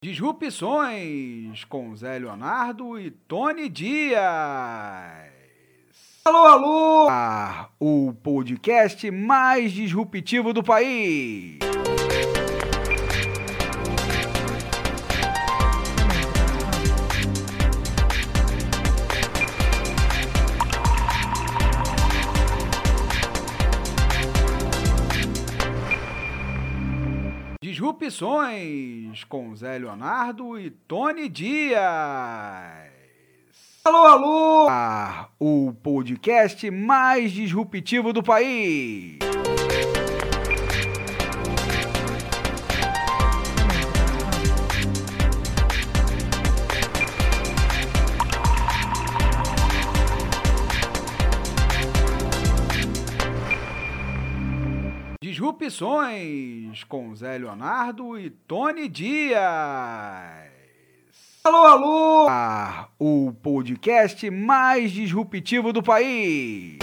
Disrupções com Zé Leonardo e Tony Dias. Alô, alô! Ah, o podcast mais disruptivo do país. Disrupções com Zé Leonardo e Tony Dias. Alô, alô! O podcast mais disruptivo do país. Disrupções com Zé Leonardo e Tony Dias. Alô, alô! O podcast mais disruptivo do país.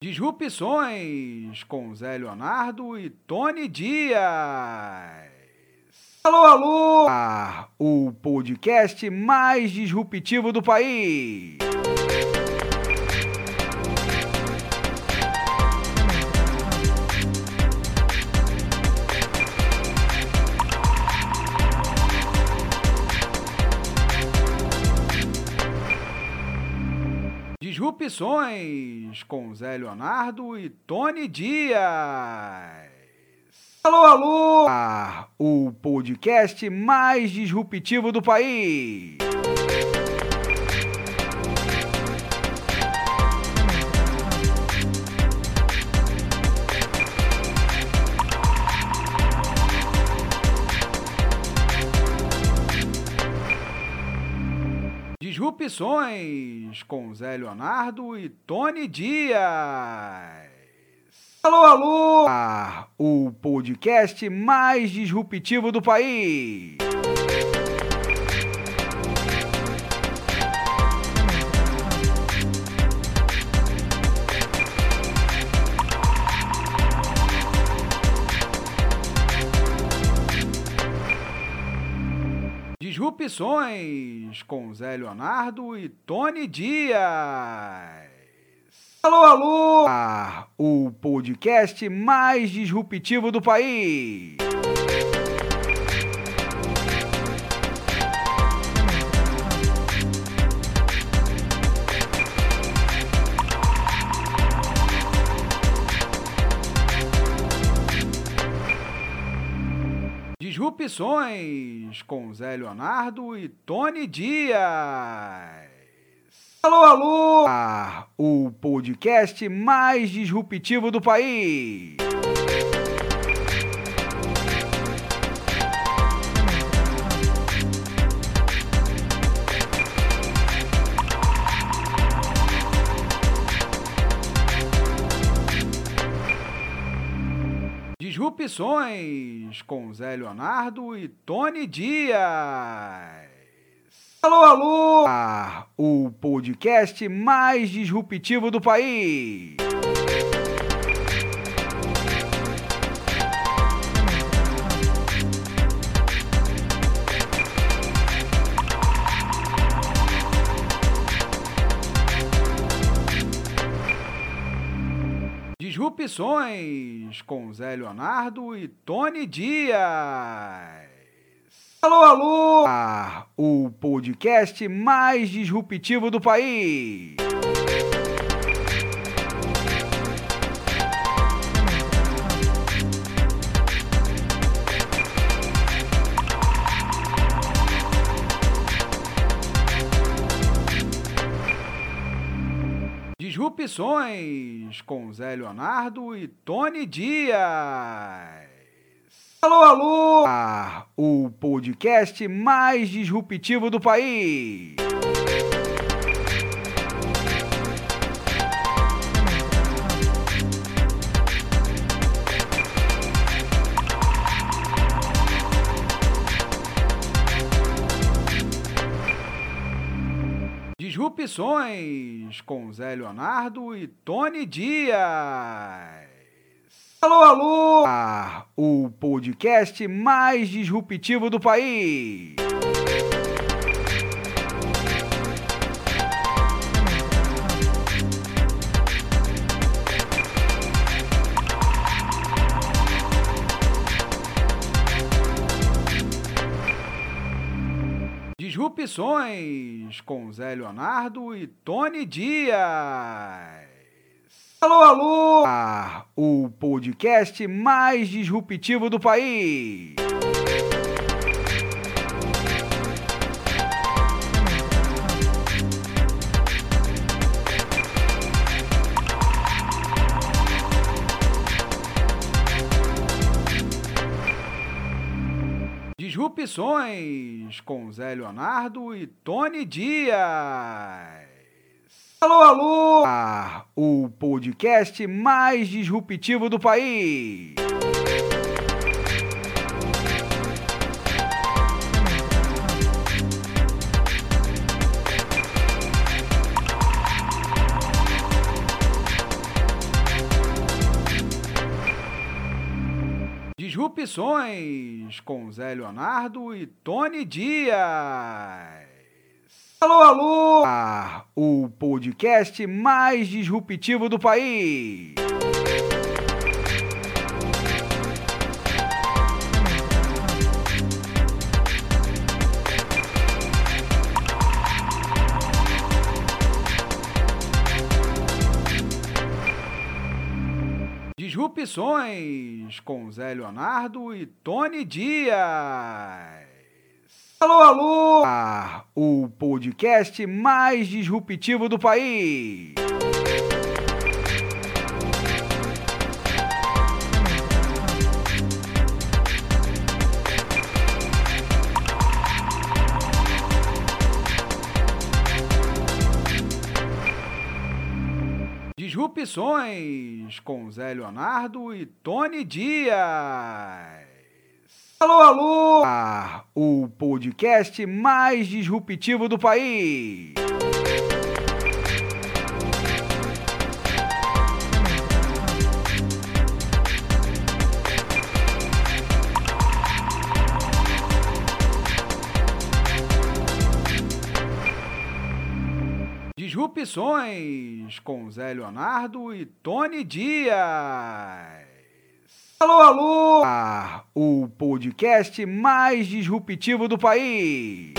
Disrupções com Zé Leonardo e Tony Dias. Alô, alô! O podcast mais disruptivo do país. Disrupções com Zé Leonardo e Tony Dias. Alô, alô! O podcast mais disruptivo do país. Disrupções com Zé Leonardo e Tony Dias. Alô, alô! Ah, o podcast mais disruptivo do país. Disrupções com Zé Leonardo e Tony Dias. Alô, alô! Ah, o podcast mais disruptivo do país. Disrupções com Zé Leonardo e Tony Dias. Alô, alô! Ah, o podcast mais disruptivo do país. Disrupções com Zé Leonardo e Tony Dias. Alô, alô! Ah, o podcast mais disruptivo do país. Disrupções com Zé Leonardo e Tony Dias. Alô, alô! Ah, o podcast mais disruptivo do país. Disrupções com Zé Leonardo e Tony Dias. Alô, alô! Ah, o podcast mais disruptivo do país. Disrupções com Zé Leonardo e Tony Dias. Alô, alô! Ah, o podcast mais disruptivo do país. Disrupções com Zé Leonardo e Tony Dias. Alô, alô! Ah, o podcast mais disruptivo do país. Disrupções com Zé Leonardo e Tony Dias. Alô, alô! Ah, o podcast mais disruptivo do país. Disrupções com Zé Leonardo e Tony Dias. Alô, alô! Ah, o podcast mais disruptivo do país. Disrupções com Zé Leonardo e Tony Dias. Alô, alô! Ah, o podcast mais disruptivo do país. Disrupções com Zé Leonardo e Tony Dias. Alô, alô! Ah, o podcast mais disruptivo do país. Disrupções com Zé Leonardo e Tony Dias. Alô, alô! Ah, o podcast mais disruptivo do país.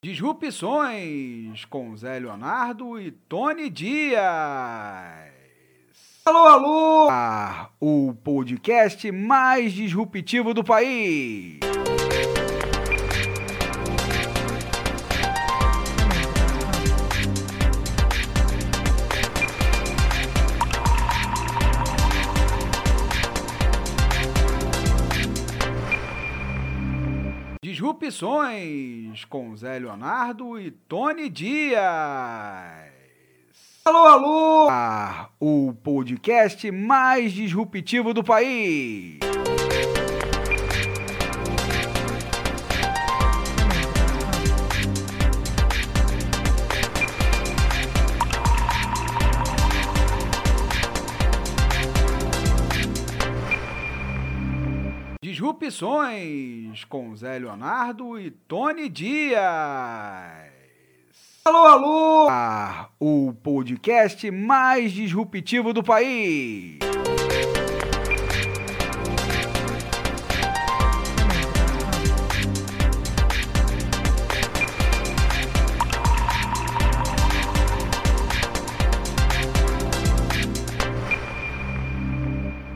Disrupções com Zé Leonardo e Tony Dias. Alô, alô! Ah, o podcast mais disruptivo do país. Disrupções com Zé Leonardo e Tony Dias. Alô, alô! Ah, o podcast mais disruptivo do país. Disrupções com Zé Leonardo e Tony Dias. Alô, alô! Ah, o podcast mais disruptivo do país.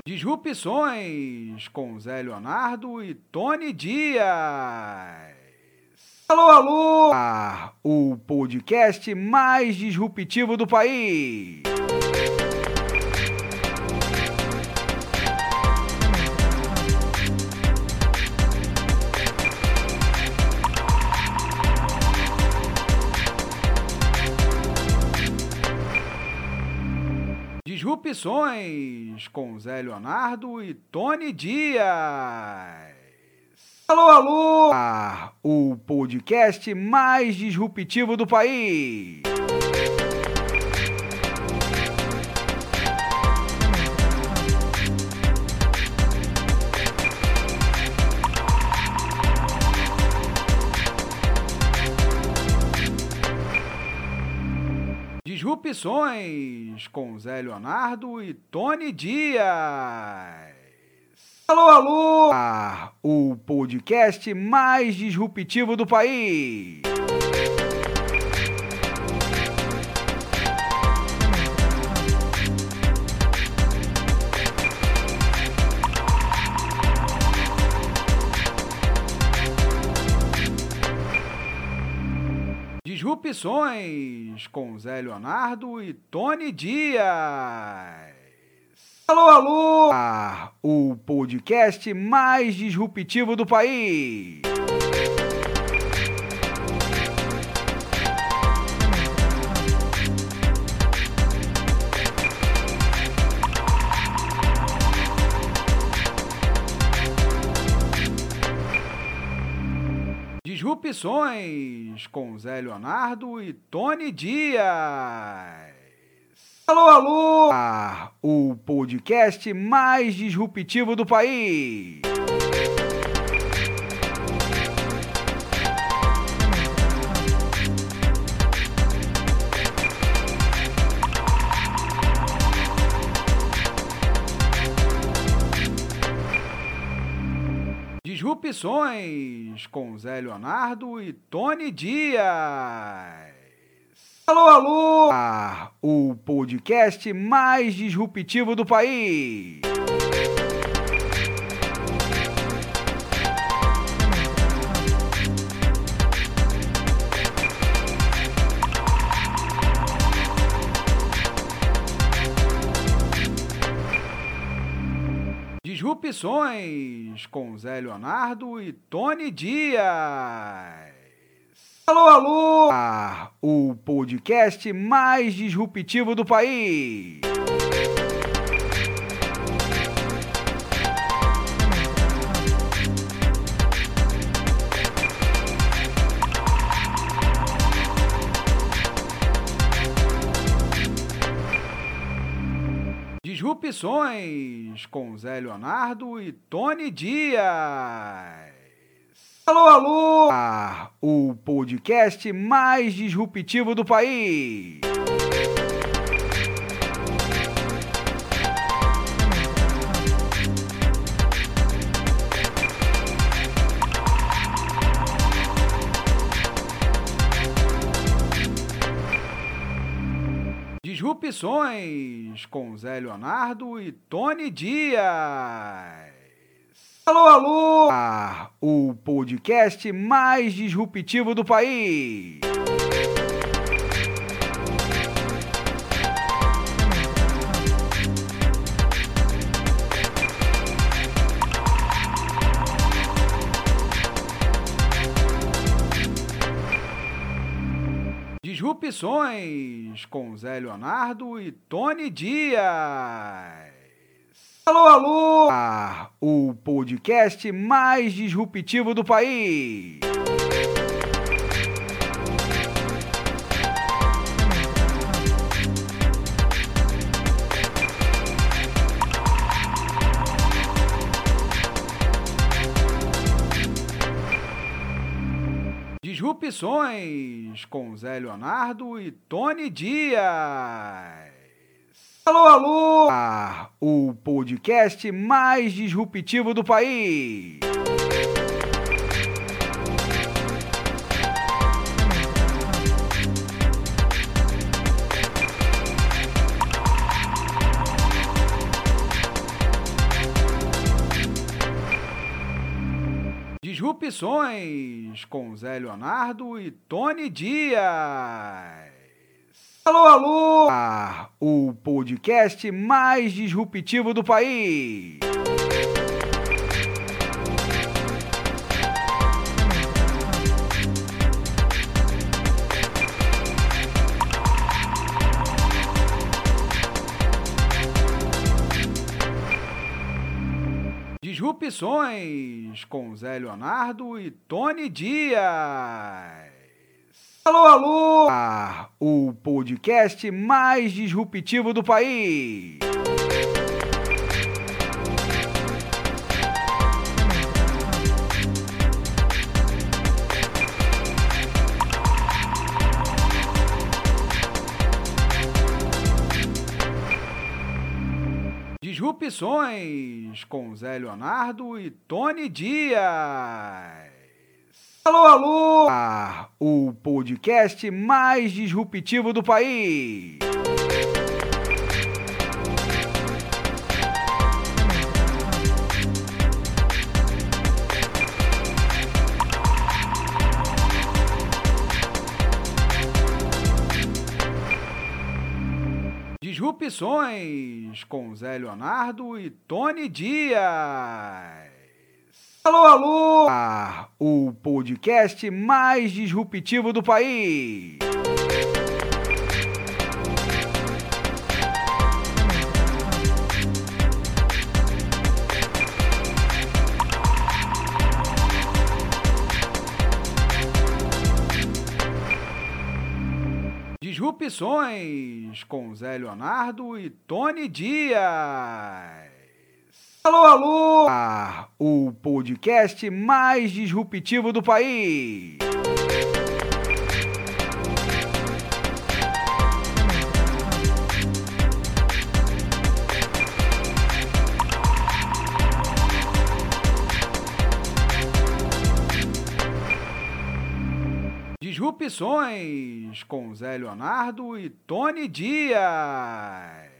Disrupções com Zé Leonardo e Tony Dias. Alô, alô! Ah, o podcast mais disruptivo do país. Disrupções com Zé Leonardo e Tony Dias. Alô, alô! Ah, o podcast mais disruptivo do país. Disrupções com Zé Leonardo e Tony Dias. Alô, alô! Ah, o podcast mais disruptivo do país. Disrupções com Zé Leonardo e Tony Dias. Alô, alô! Ah, o podcast mais disruptivo do país. Disrupções com Zé Leonardo e Tony Dias. Alô, alô! Ah, o podcast mais disruptivo do país. Disrupções com Zé Leonardo e Tony Dias. Alô, alô! Ah, o podcast mais disruptivo do país. Disrupções com Zé Leonardo e Tony Dias. Alô, alô! Ah, o podcast mais disruptivo do país. Disrupções com Zé Leonardo e Tony Dias. Alô, alô! Ah, o podcast mais disruptivo do país. Disrupções com Zé Leonardo e Tony Dias. Alô, alô! Ah, o podcast mais disruptivo do país. Disrupções com Zé Leonardo e Tony Dias. Alô, alô! Ah, o podcast mais disruptivo do país. Disrupções com Zé Leonardo e Tony Dias. Alô, alô! O podcast mais disruptivo do país. Disrupções com Zé Leonardo e Tony Dias. Alô, alô! O podcast mais disruptivo do país. Disrupções com Zé Leonardo e Tony Dias. Alô, alô! Ah, o podcast mais disruptivo do país. Disrupções com Zé Leonardo e Tony Dias. Alô, alô! O podcast mais disruptivo do país. Disrupções com Zé Leonardo e Tony Dias. Alô, alô! O podcast mais disruptivo do país. Disrupções com Zé Leonardo e Tony Dias. Alô, alô! O podcast mais disruptivo do país. Disrupções com Zé Leonardo e Tony Dias.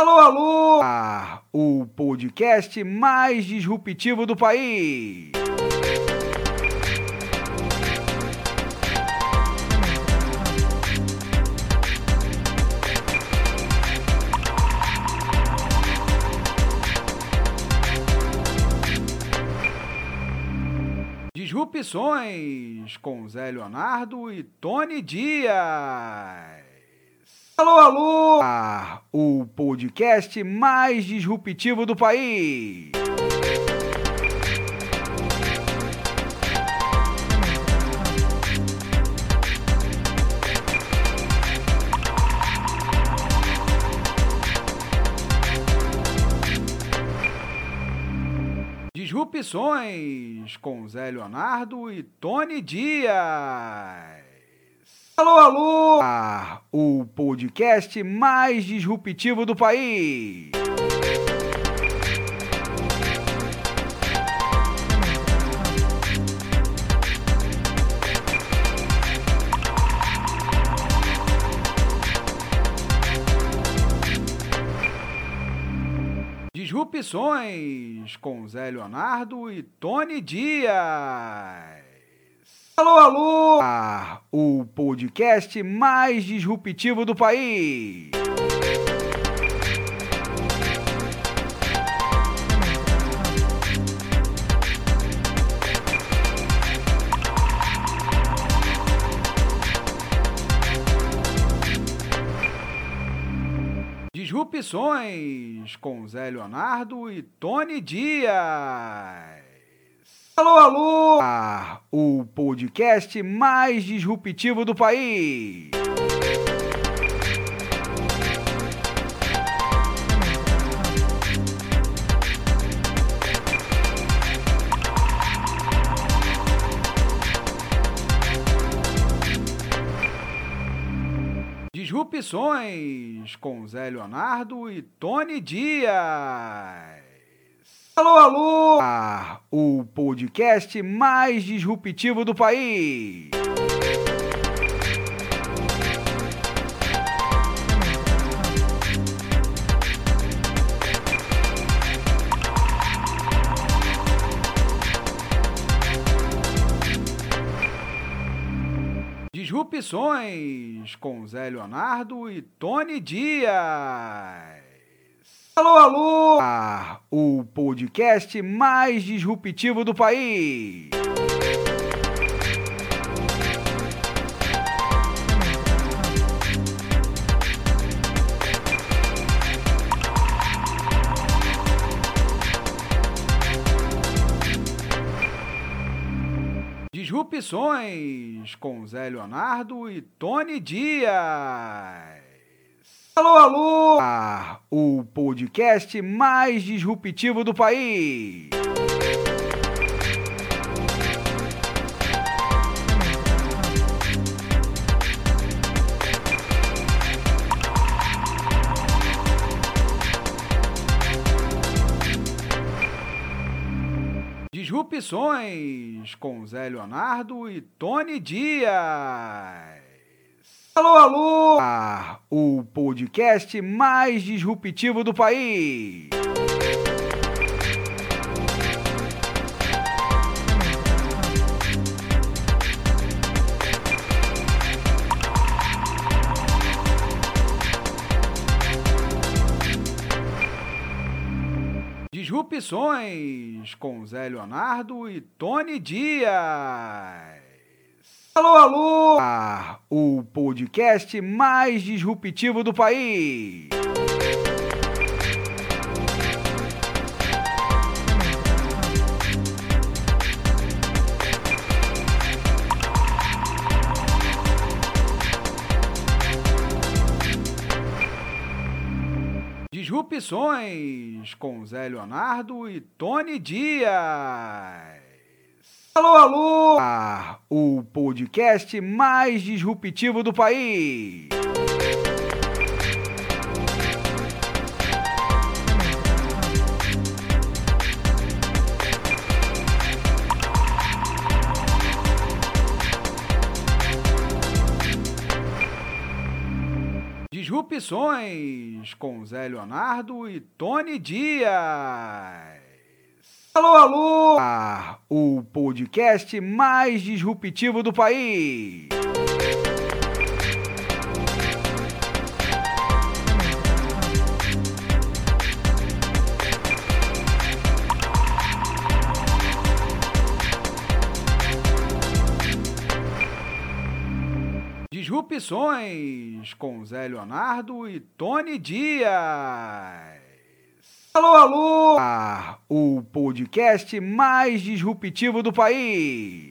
Alô, alô! O podcast mais disruptivo do país. Disrupções com Zé Leonardo e Tony Dias. Alô, alô! Ah, o podcast mais disruptivo do país. Disrupções com Zé Leonardo e Tony Dias. Alô, alô! Ah, o podcast mais disruptivo do país. Disrupções com Zé Leonardo e Tony Dias. Alô, alô! Ah, o podcast mais disruptivo do país. Disrupções com Zé Leonardo e Tony Dias. Alô, alô! Ah, o podcast mais disruptivo do país. Disrupções com Zé Leonardo e Tony Dias. Alô, alô! Ah, o podcast mais disruptivo do país. Disrupções com Zé Leonardo e Tony Dias. Alô, alô! Ah, o podcast mais disruptivo do país. Disrupções com Zé Leonardo e Tony Dias. Alô, alô! Ah, o podcast mais disruptivo do país. Disrupções com Zé Leonardo e Tony Dias. Alô, alô! Ah, o podcast mais disruptivo do país. Disrupções com Zé Leonardo e Tony Dias. Alô, alô! Ah, o podcast mais disruptivo do país. Disrupções com Zé Leonardo e Tony Dias. Alô, alô! Ah, o podcast mais disruptivo do país. Disrupções com Zé Leonardo e Tony Dias. Alô, alô! Ah, o podcast mais disruptivo do país. Disrupções com Zé Leonardo e Tony Dias. Alô, alô! Ah, o podcast mais disruptivo do país.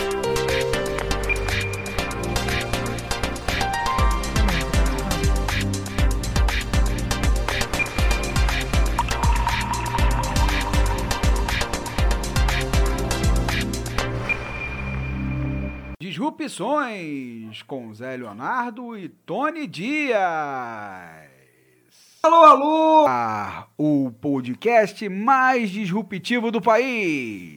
Disrupções com Zé Leonardo e Tony Dias. Alô, alô! Ah, o podcast mais disruptivo do país.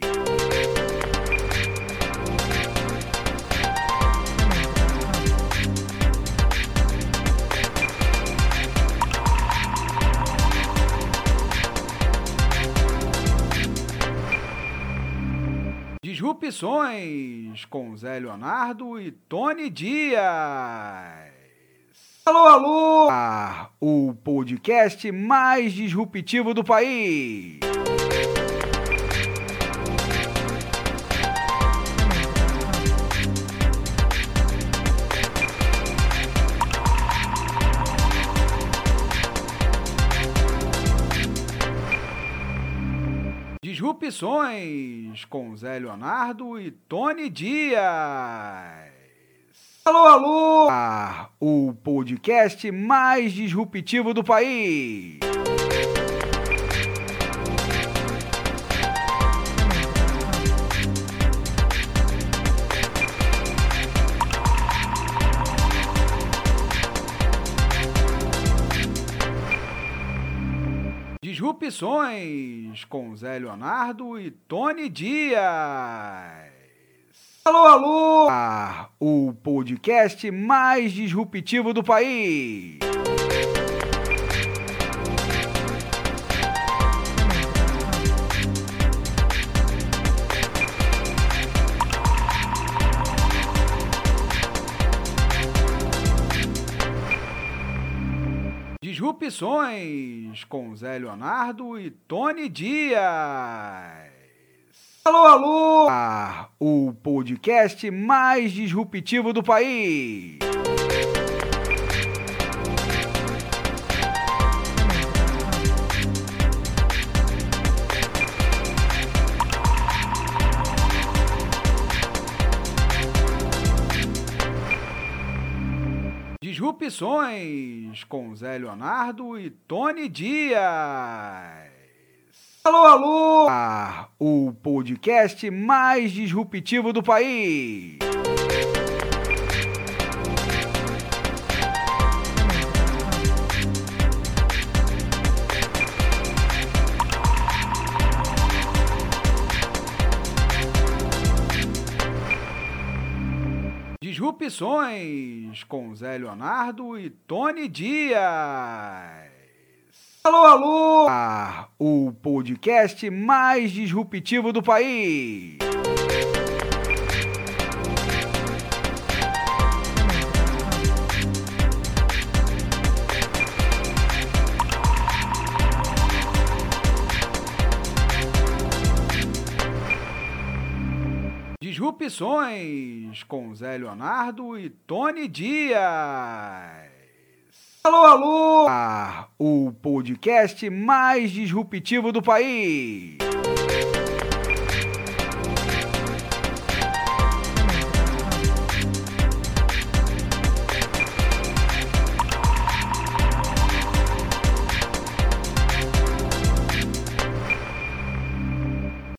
Disrupções com Zé Leonardo e Tony Dias. Alô, alô! Ah, o podcast mais disruptivo do país. Disrupções com Zé Leonardo e Tony Dias. Alô, alô! Ah, o podcast mais disruptivo do país. Disrupções com Zé Leonardo e Tony Dias. Alô, alô! Ah, o podcast mais disruptivo do país. Disrupções com Zé Leonardo e Tony Dias. Alô, alô! Ah, o podcast mais disruptivo do país. Disrupções com Zé Leonardo e Tony Dias. Alô, alô! Ah, o podcast mais disruptivo do país. Disrupções com Zé Leonardo e Tony Dias. Alô, alô! Ah, o podcast mais disruptivo do país. Disrupções com Zé Leonardo e Tony Dias. Alô, alô! Ah, o podcast mais disruptivo do país.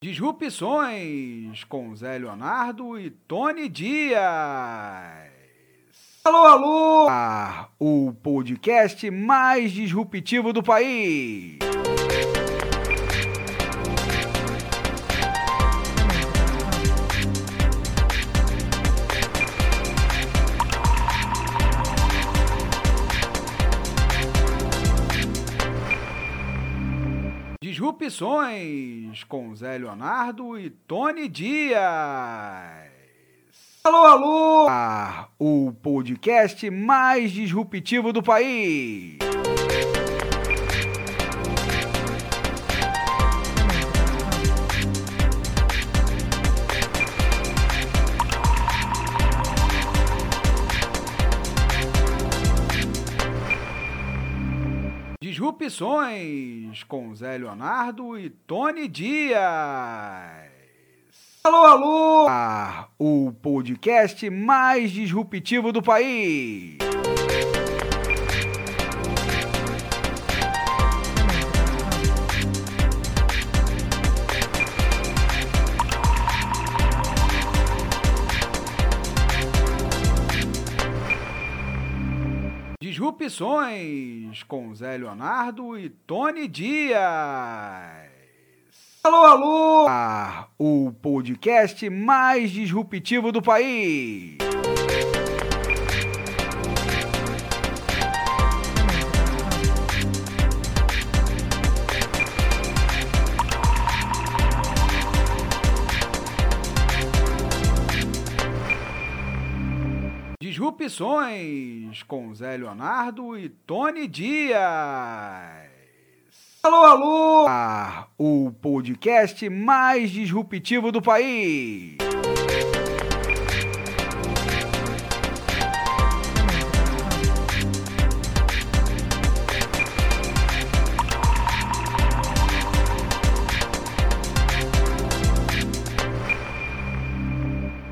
Disrupções com Zé Leonardo e Tony Dias. Alô, alô! Ah, o podcast mais disruptivo do país. Disrupções com Zé Leonardo e Tony Dias. Alô, alô! Ah, o podcast mais disruptivo do país. Disrupções com Zé Leonardo e Tony Dias. Alô, alô! Ah, o podcast mais disruptivo do país. Disrupções com Zé Leonardo e Tony Dias. Alô, alô! Ah, o podcast mais disruptivo do país. Disrupções com Zé Leonardo e Tony Dias. Alô, alô! Ah, o podcast mais disruptivo do país.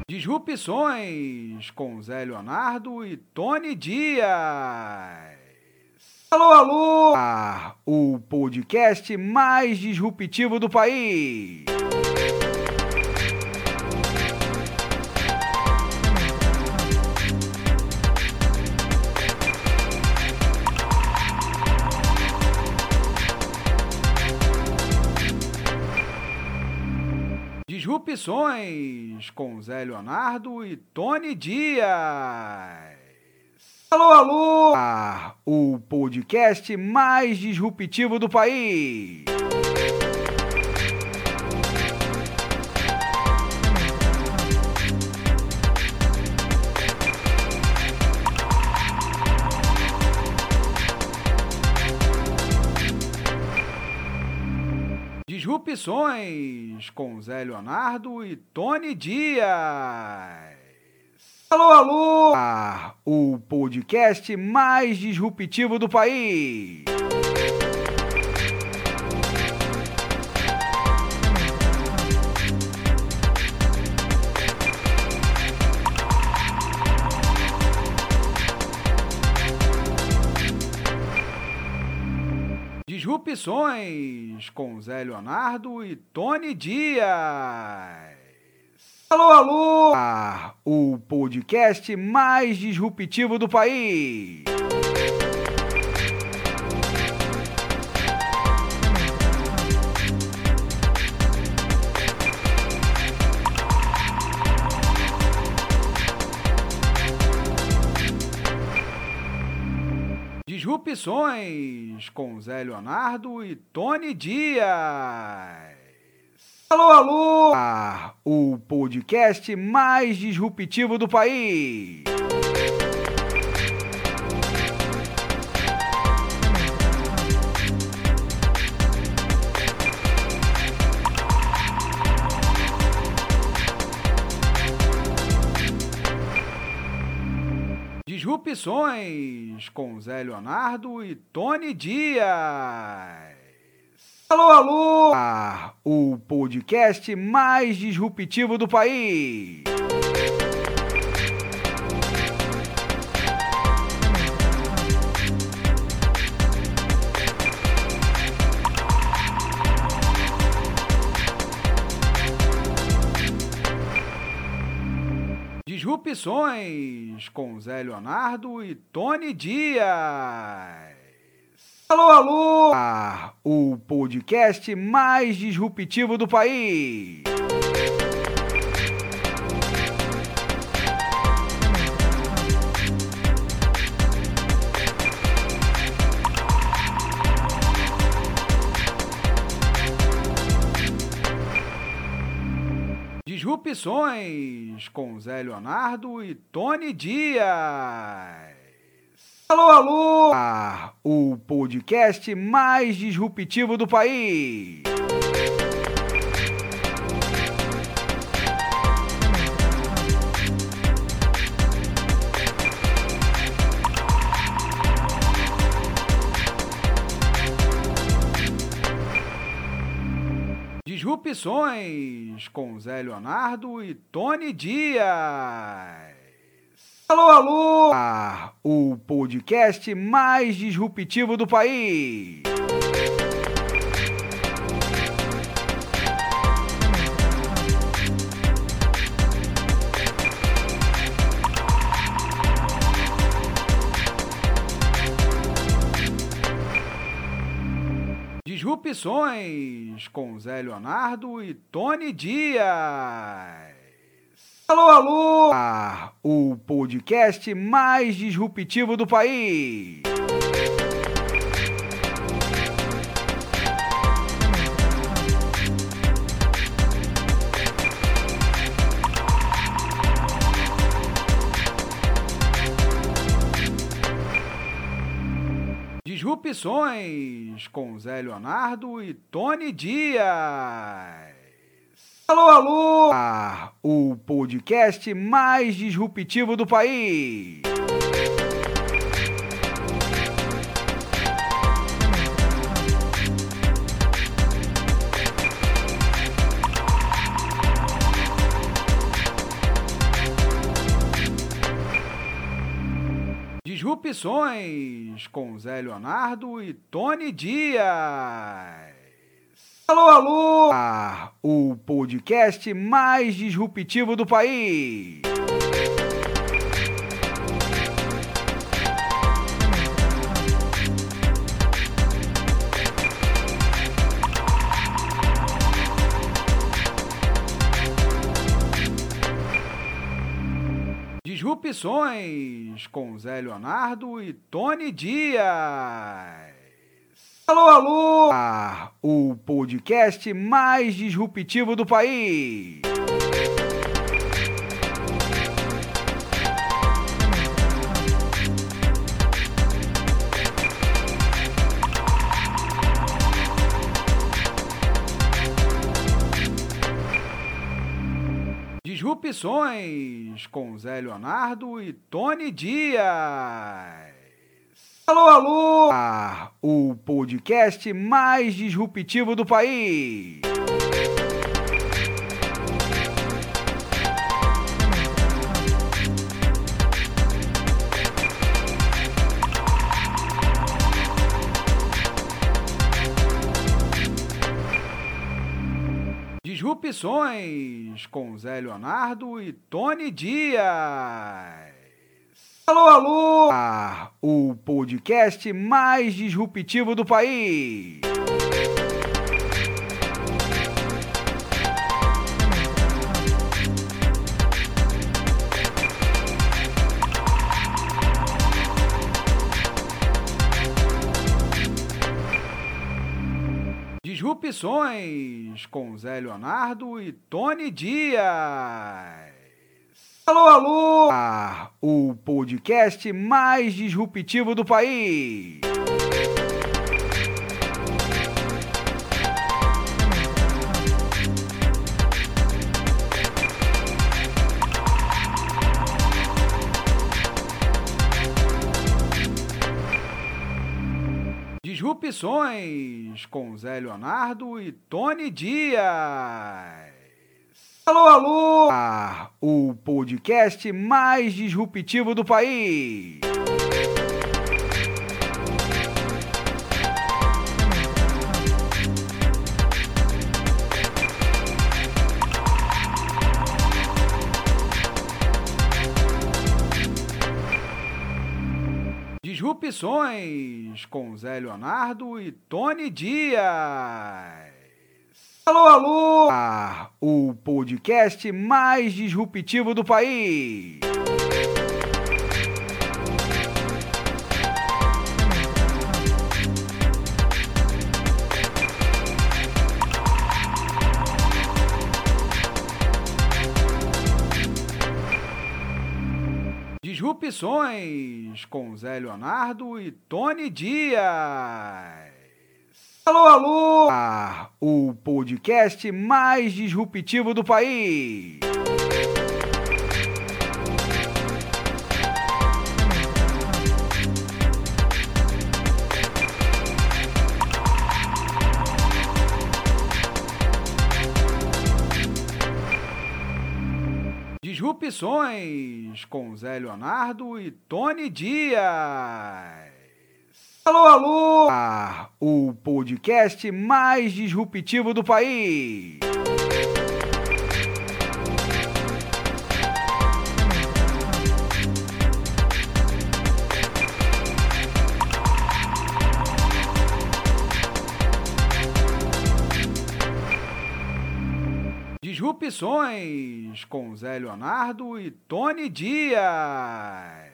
Disrupções com Zé Leonardo e Tony Dias. Alô, alô! Ah, o podcast mais disruptivo do país. Disrupções com Zé Leonardo e Tony Dias. Alô, alô! O podcast mais disruptivo do país. Disrupções com Zé Leonardo e Tony Dias. Alô, alô! O podcast mais disruptivo do país. Disrupções com Zé Leonardo e Tony Dias. Alô, alô! Ah, o podcast mais disruptivo do país. Disrupções com Zé Leonardo e Tony Dias. Alô, alô! Ah, o podcast mais disruptivo do país. Disrupções com Zé Leonardo e Tony Dias. Alô, alô! O podcast mais disruptivo do país. Disrupções com Zé Leonardo e Tony Dias. Alô, alô! O podcast mais disruptivo do país. Disrupções com Zé Leonardo e Tony Dias. Alô, alô! O podcast mais disruptivo do país. Disrupções com Zé Leonardo e Tony Dias. Alô, alô! Ah, o podcast mais disruptivo do país. Disrupções com Zé Leonardo e Tony Dias. Alô, alô! Ah, o podcast mais disruptivo do país. Disrupções com Zé Leonardo e Tony Dias. Alô, alô! Ah, o podcast mais disruptivo do país. Disrupções com Zé Leonardo e Tony Dias. Alô, alô! Ah, o podcast mais disruptivo do país. Disrupções com Zé Leonardo e Tony Dias. Alô, alô! Ah, o podcast mais disruptivo do país. Disrupções com Zé Leonardo e Tony Dias. Alô, alô! Ah, o podcast mais disruptivo do país. Disrupções com Zé Leonardo e Tony Dias. Alô, alô! Ah, o podcast mais disruptivo do país. Disrupções com Zé Leonardo e Tony Dias. Alô, alô! Ah, o podcast mais disruptivo do país. Disrupções com Zé Leonardo e Tony Dias. Alô, alô! Ah, o podcast mais disruptivo do país. Disrupções com Zé Leonardo e Tony Dias. Alô, alô! Ah, o podcast mais disruptivo do país. Disrupções com Zé Leonardo e Tony Dias. Alô, alô! Ah, o podcast mais disruptivo do país. Disrupções com Zé Leonardo e Tony Dias. Alô, alô! Ah, o podcast mais disruptivo do país. Disrupções com Zé Leonardo e Tony Dias.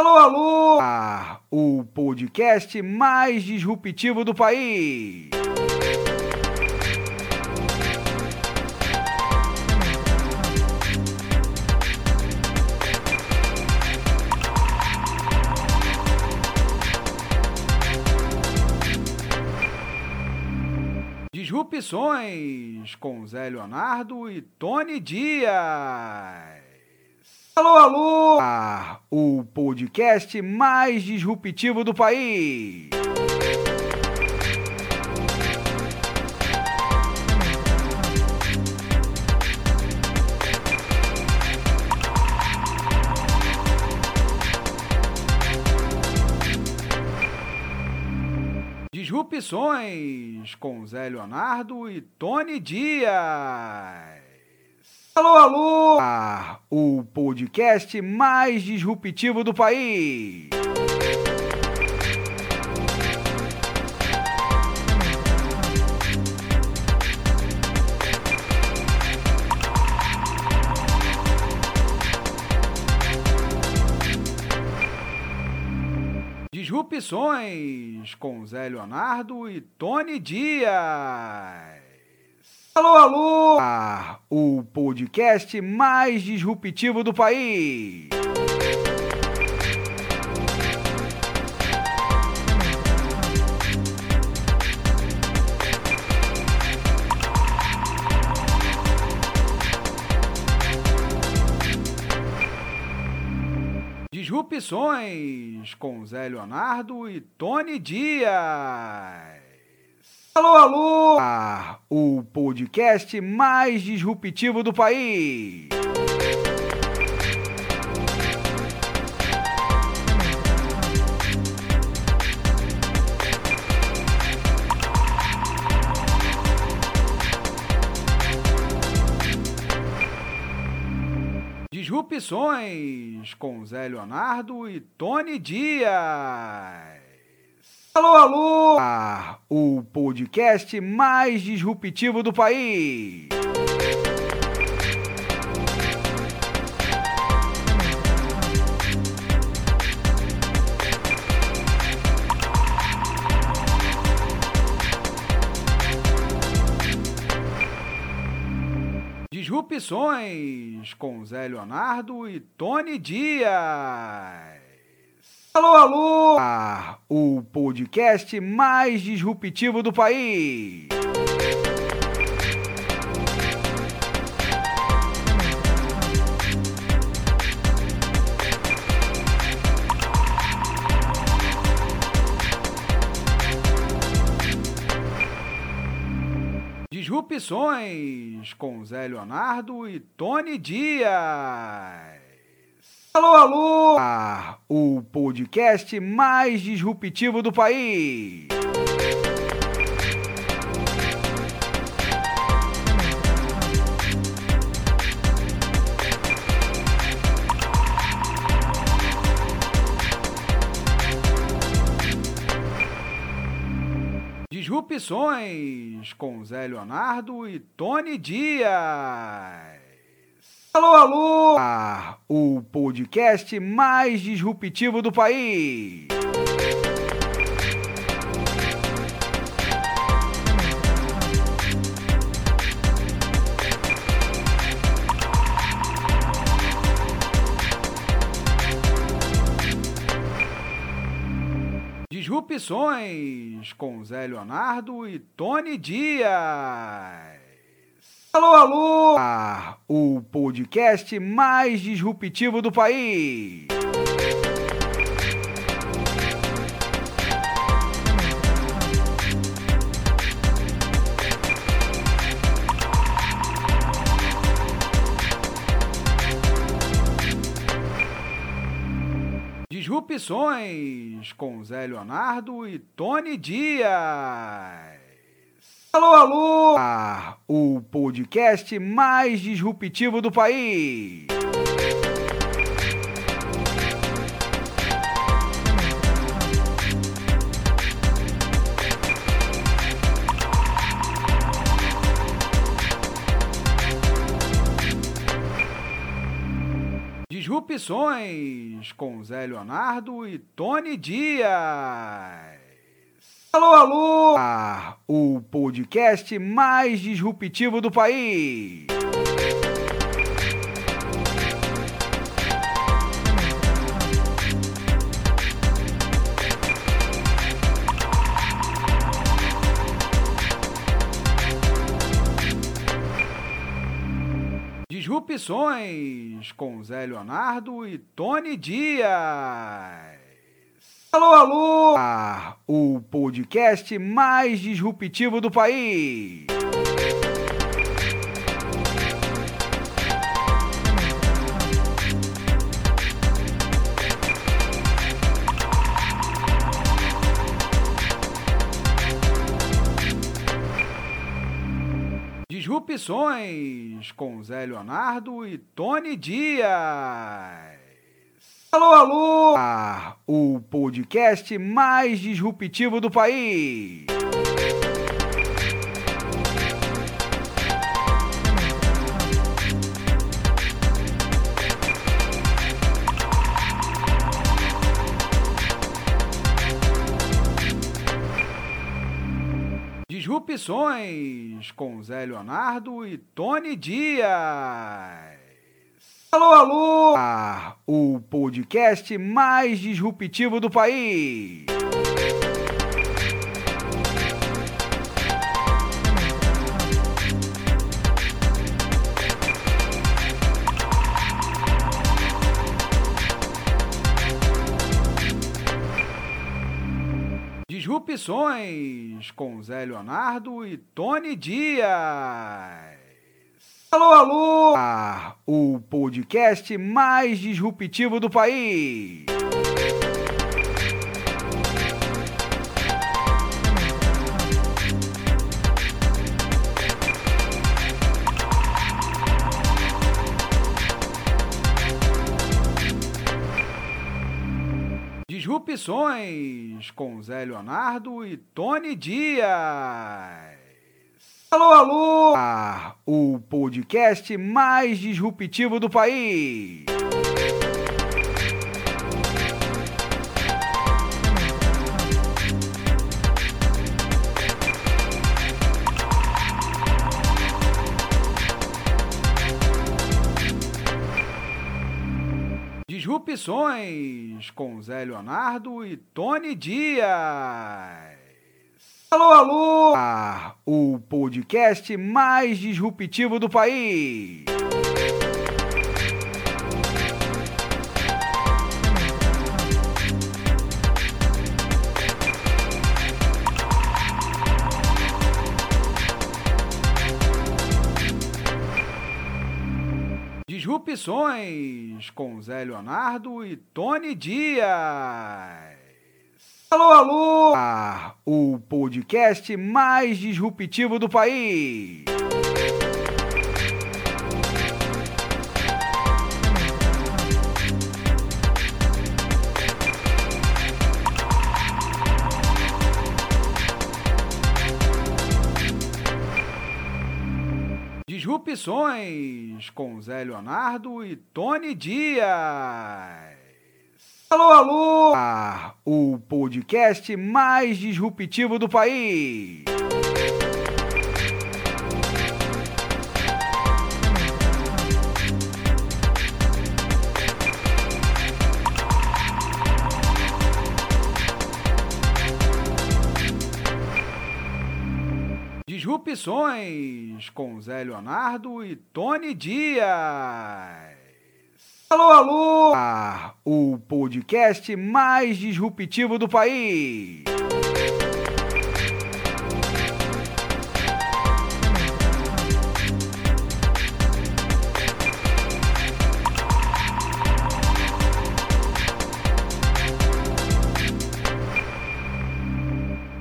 Alô, alô! Ah, o podcast mais disruptivo do país. Disrupções com Zé Leonardo e Tony Dias. Alô, alô! Ah, o podcast mais disruptivo do país. Disrupções com Zé Leonardo e Tony Dias. Alô, alô! Ah, o podcast mais disruptivo do país. Disrupções com Zé Leonardo e Tony Dias. Alô, alô! Ah, o podcast mais disruptivo do país. Disrupções com Zé Leonardo e Tony Dias. Alô, alô! Ah, o podcast mais disruptivo do país. Disrupções com Zé Leonardo e Tony Dias. Alô, alô! Ah, o podcast mais disruptivo do país. Disrupções com Zé Leonardo e Tony Dias. Alô, alô! Ah, o podcast mais disruptivo do país. Disrupções com Zé Leonardo e Tony Dias. Alô, alô! Ah, o podcast mais disruptivo do país. Disrupções com Zé Leonardo e Tony Dias. Alô, alô! Ah, o podcast mais disruptivo do país. Disrupções com Zé Leonardo e Tony Dias. Alô, alô! Ah, o podcast mais disruptivo do país. Disrupções com Zé Leonardo e Tony Dias. Alô, alô! Ah, o podcast mais disruptivo do país. Disrupções com Zé Leonardo e Tony Dias. Alô, alô! Ah, o podcast mais disruptivo do país. Disrupções com Zé Leonardo e Tony Dias. Alô, alô! Ah, o podcast mais disruptivo do país. Disrupções com Zé Leonardo e Tony Dias. Alô, alô! Ah, o podcast mais disruptivo do país. Disrupções com Zé Leonardo e Tony Dias. Alô, alô! O podcast mais disruptivo do país. Disrupções com Zé Leonardo e Tony Dias. Alô, alô! O podcast mais disruptivo do país. Disrupções com Zé Leonardo e Tony Dias. Alô, alô! O podcast mais disruptivo do país. Disrupções com Zé Leonardo e Tony Dias. Alô, alô! Ah, o podcast mais disruptivo do país. Disrupções com Zé Leonardo e Tony Dias. Alô, alô! Ah, o podcast mais disruptivo do país. Disrupções com Zé Leonardo e Tony Dias. Alô, alô! O podcast mais disruptivo do país. Disrupções com Zé Leonardo e Tony Dias. Alô, alô! O podcast mais disruptivo do país.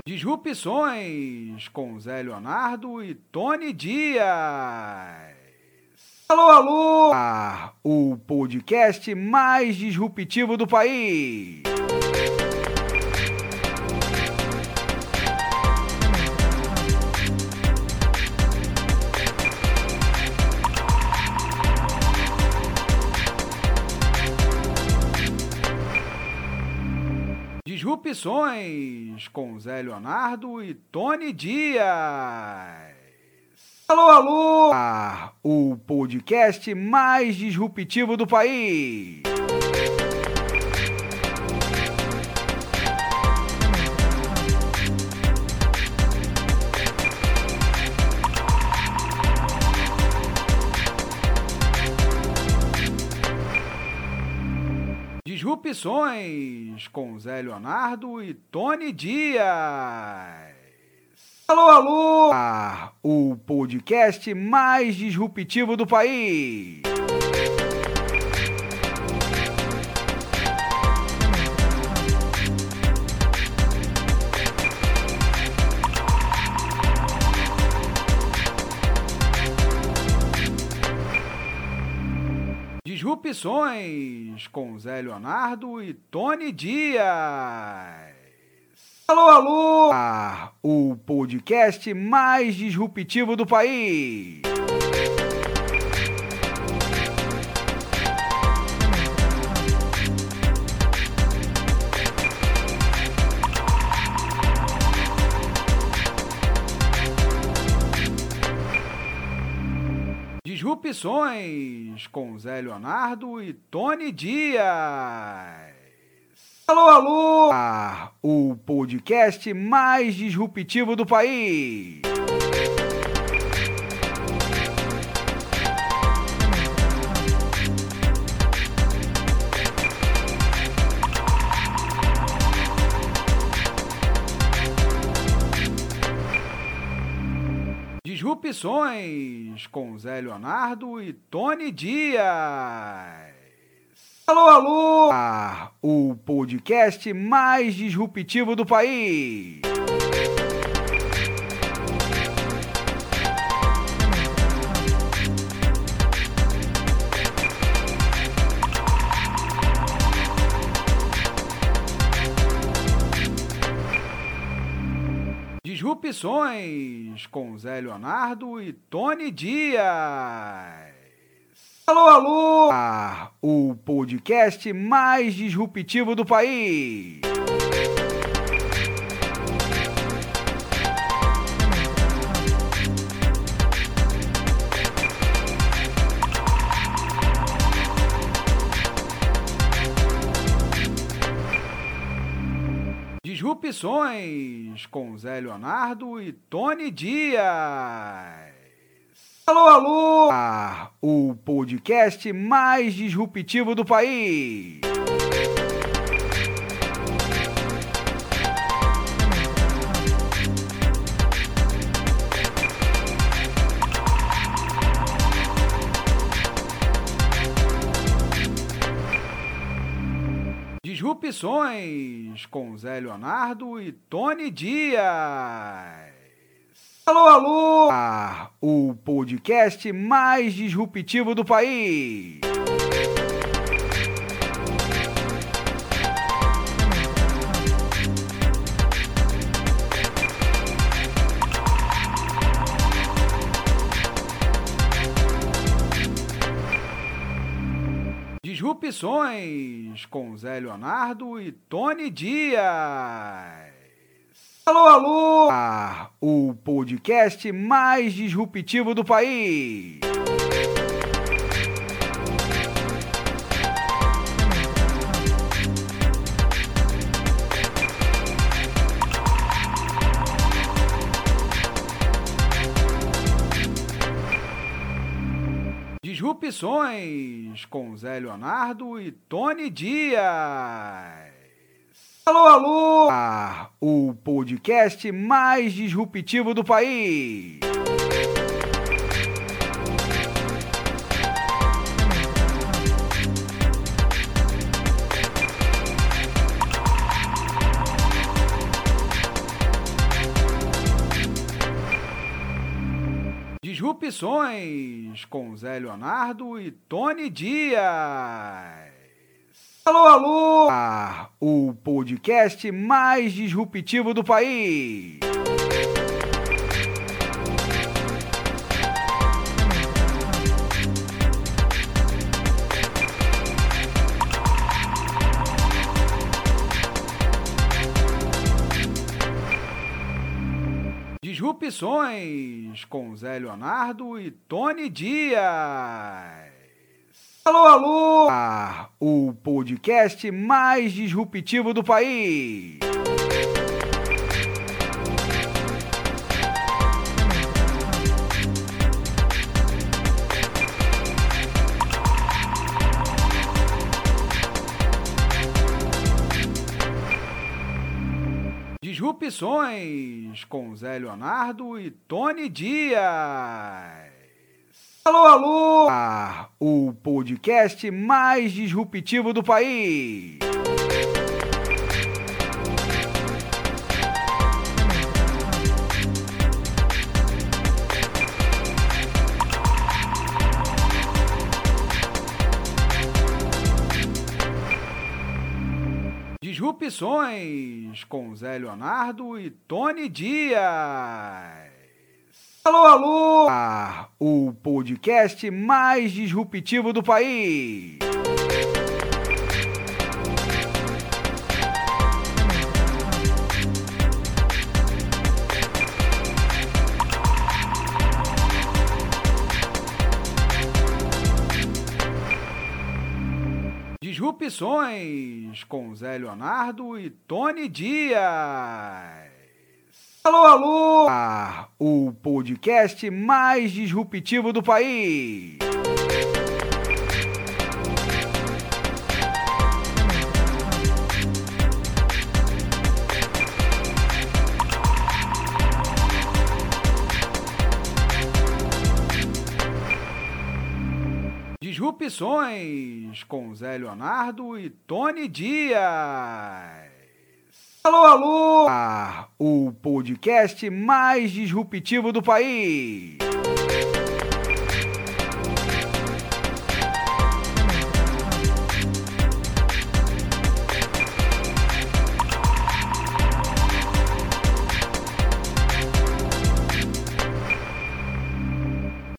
Disrupções com Zé Leonardo e Tony Dias. Alô, alô! O podcast mais disruptivo do país. Disrupções com Zé Leonardo e Tony Dias. Alô, alô! Ah, o podcast mais disruptivo do país. Disrupções com Zé Leonardo e Tony Dias. Alô, alô! Ah, o podcast mais disruptivo do país. Disrupções com Zé Leonardo e Tony Dias. Alô, alô! Ah, o podcast mais disruptivo do país. Disrupções com Zé Leonardo e Tony Dias. Alô, alô! Ah, o podcast mais disruptivo do país. Disrupções com Zé Leonardo e Tony Dias. Alô, alô! Ah, o podcast mais disruptivo do país. Disrupções com Zé Leonardo e Tony Dias. Alô, alô! Ah, o podcast mais disruptivo do país. Disrupções com Zé Leonardo e Tony Dias. Alô, alô! Ah, o podcast mais disruptivo do país. Disrupções com Zé Leonardo e Tony Dias. Alô, alô! Ah, o podcast mais disruptivo do país. Disrupções com Zé Leonardo e Tony Dias. Alô, alô! Ah, o podcast mais disruptivo do país. Disrupções com Zé Leonardo e Tony Dias. Alô, alô! Ah, o podcast mais disruptivo do país. Disrupções com Zé Leonardo e Tony Dias. Alô, alô! Ah, o podcast mais disruptivo do país. Disrupções com Zé Leonardo e Tony Dias. Alô, alô! Ah, o podcast mais disruptivo do país. Disrupções com Zé Leonardo e Tony Dias. Alô, alô! Ah, o podcast mais disruptivo do país. Disrupções com Zé Leonardo e Tony Dias. Alô, alô! Ah, o podcast mais disruptivo do país. Disrupções com Zé Leonardo e Tony Dias. Alô, alô! Ah, o podcast mais disruptivo do país. Disrupções com Zé Leonardo e Tony Dias. Alô, alô! Ah, o podcast mais disruptivo do país.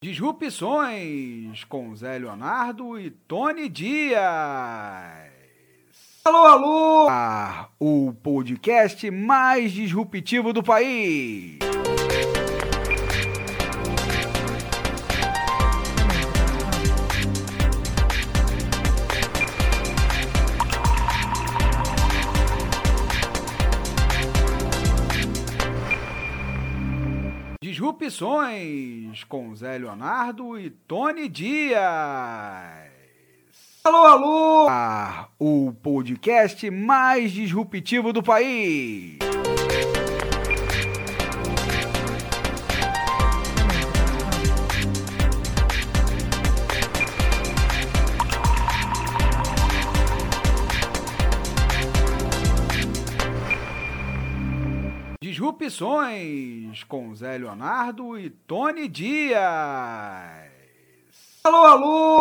Disrupções com Zé Leonardo e Tony Dias. Alô, alô! Ah, o podcast mais disruptivo do país. Disrupções com Zé Leonardo e Tony Dias. Alô, alô! Ah, o podcast mais disruptivo do país. Disrupções com Zé Leonardo e Tony Dias. Alô, alô!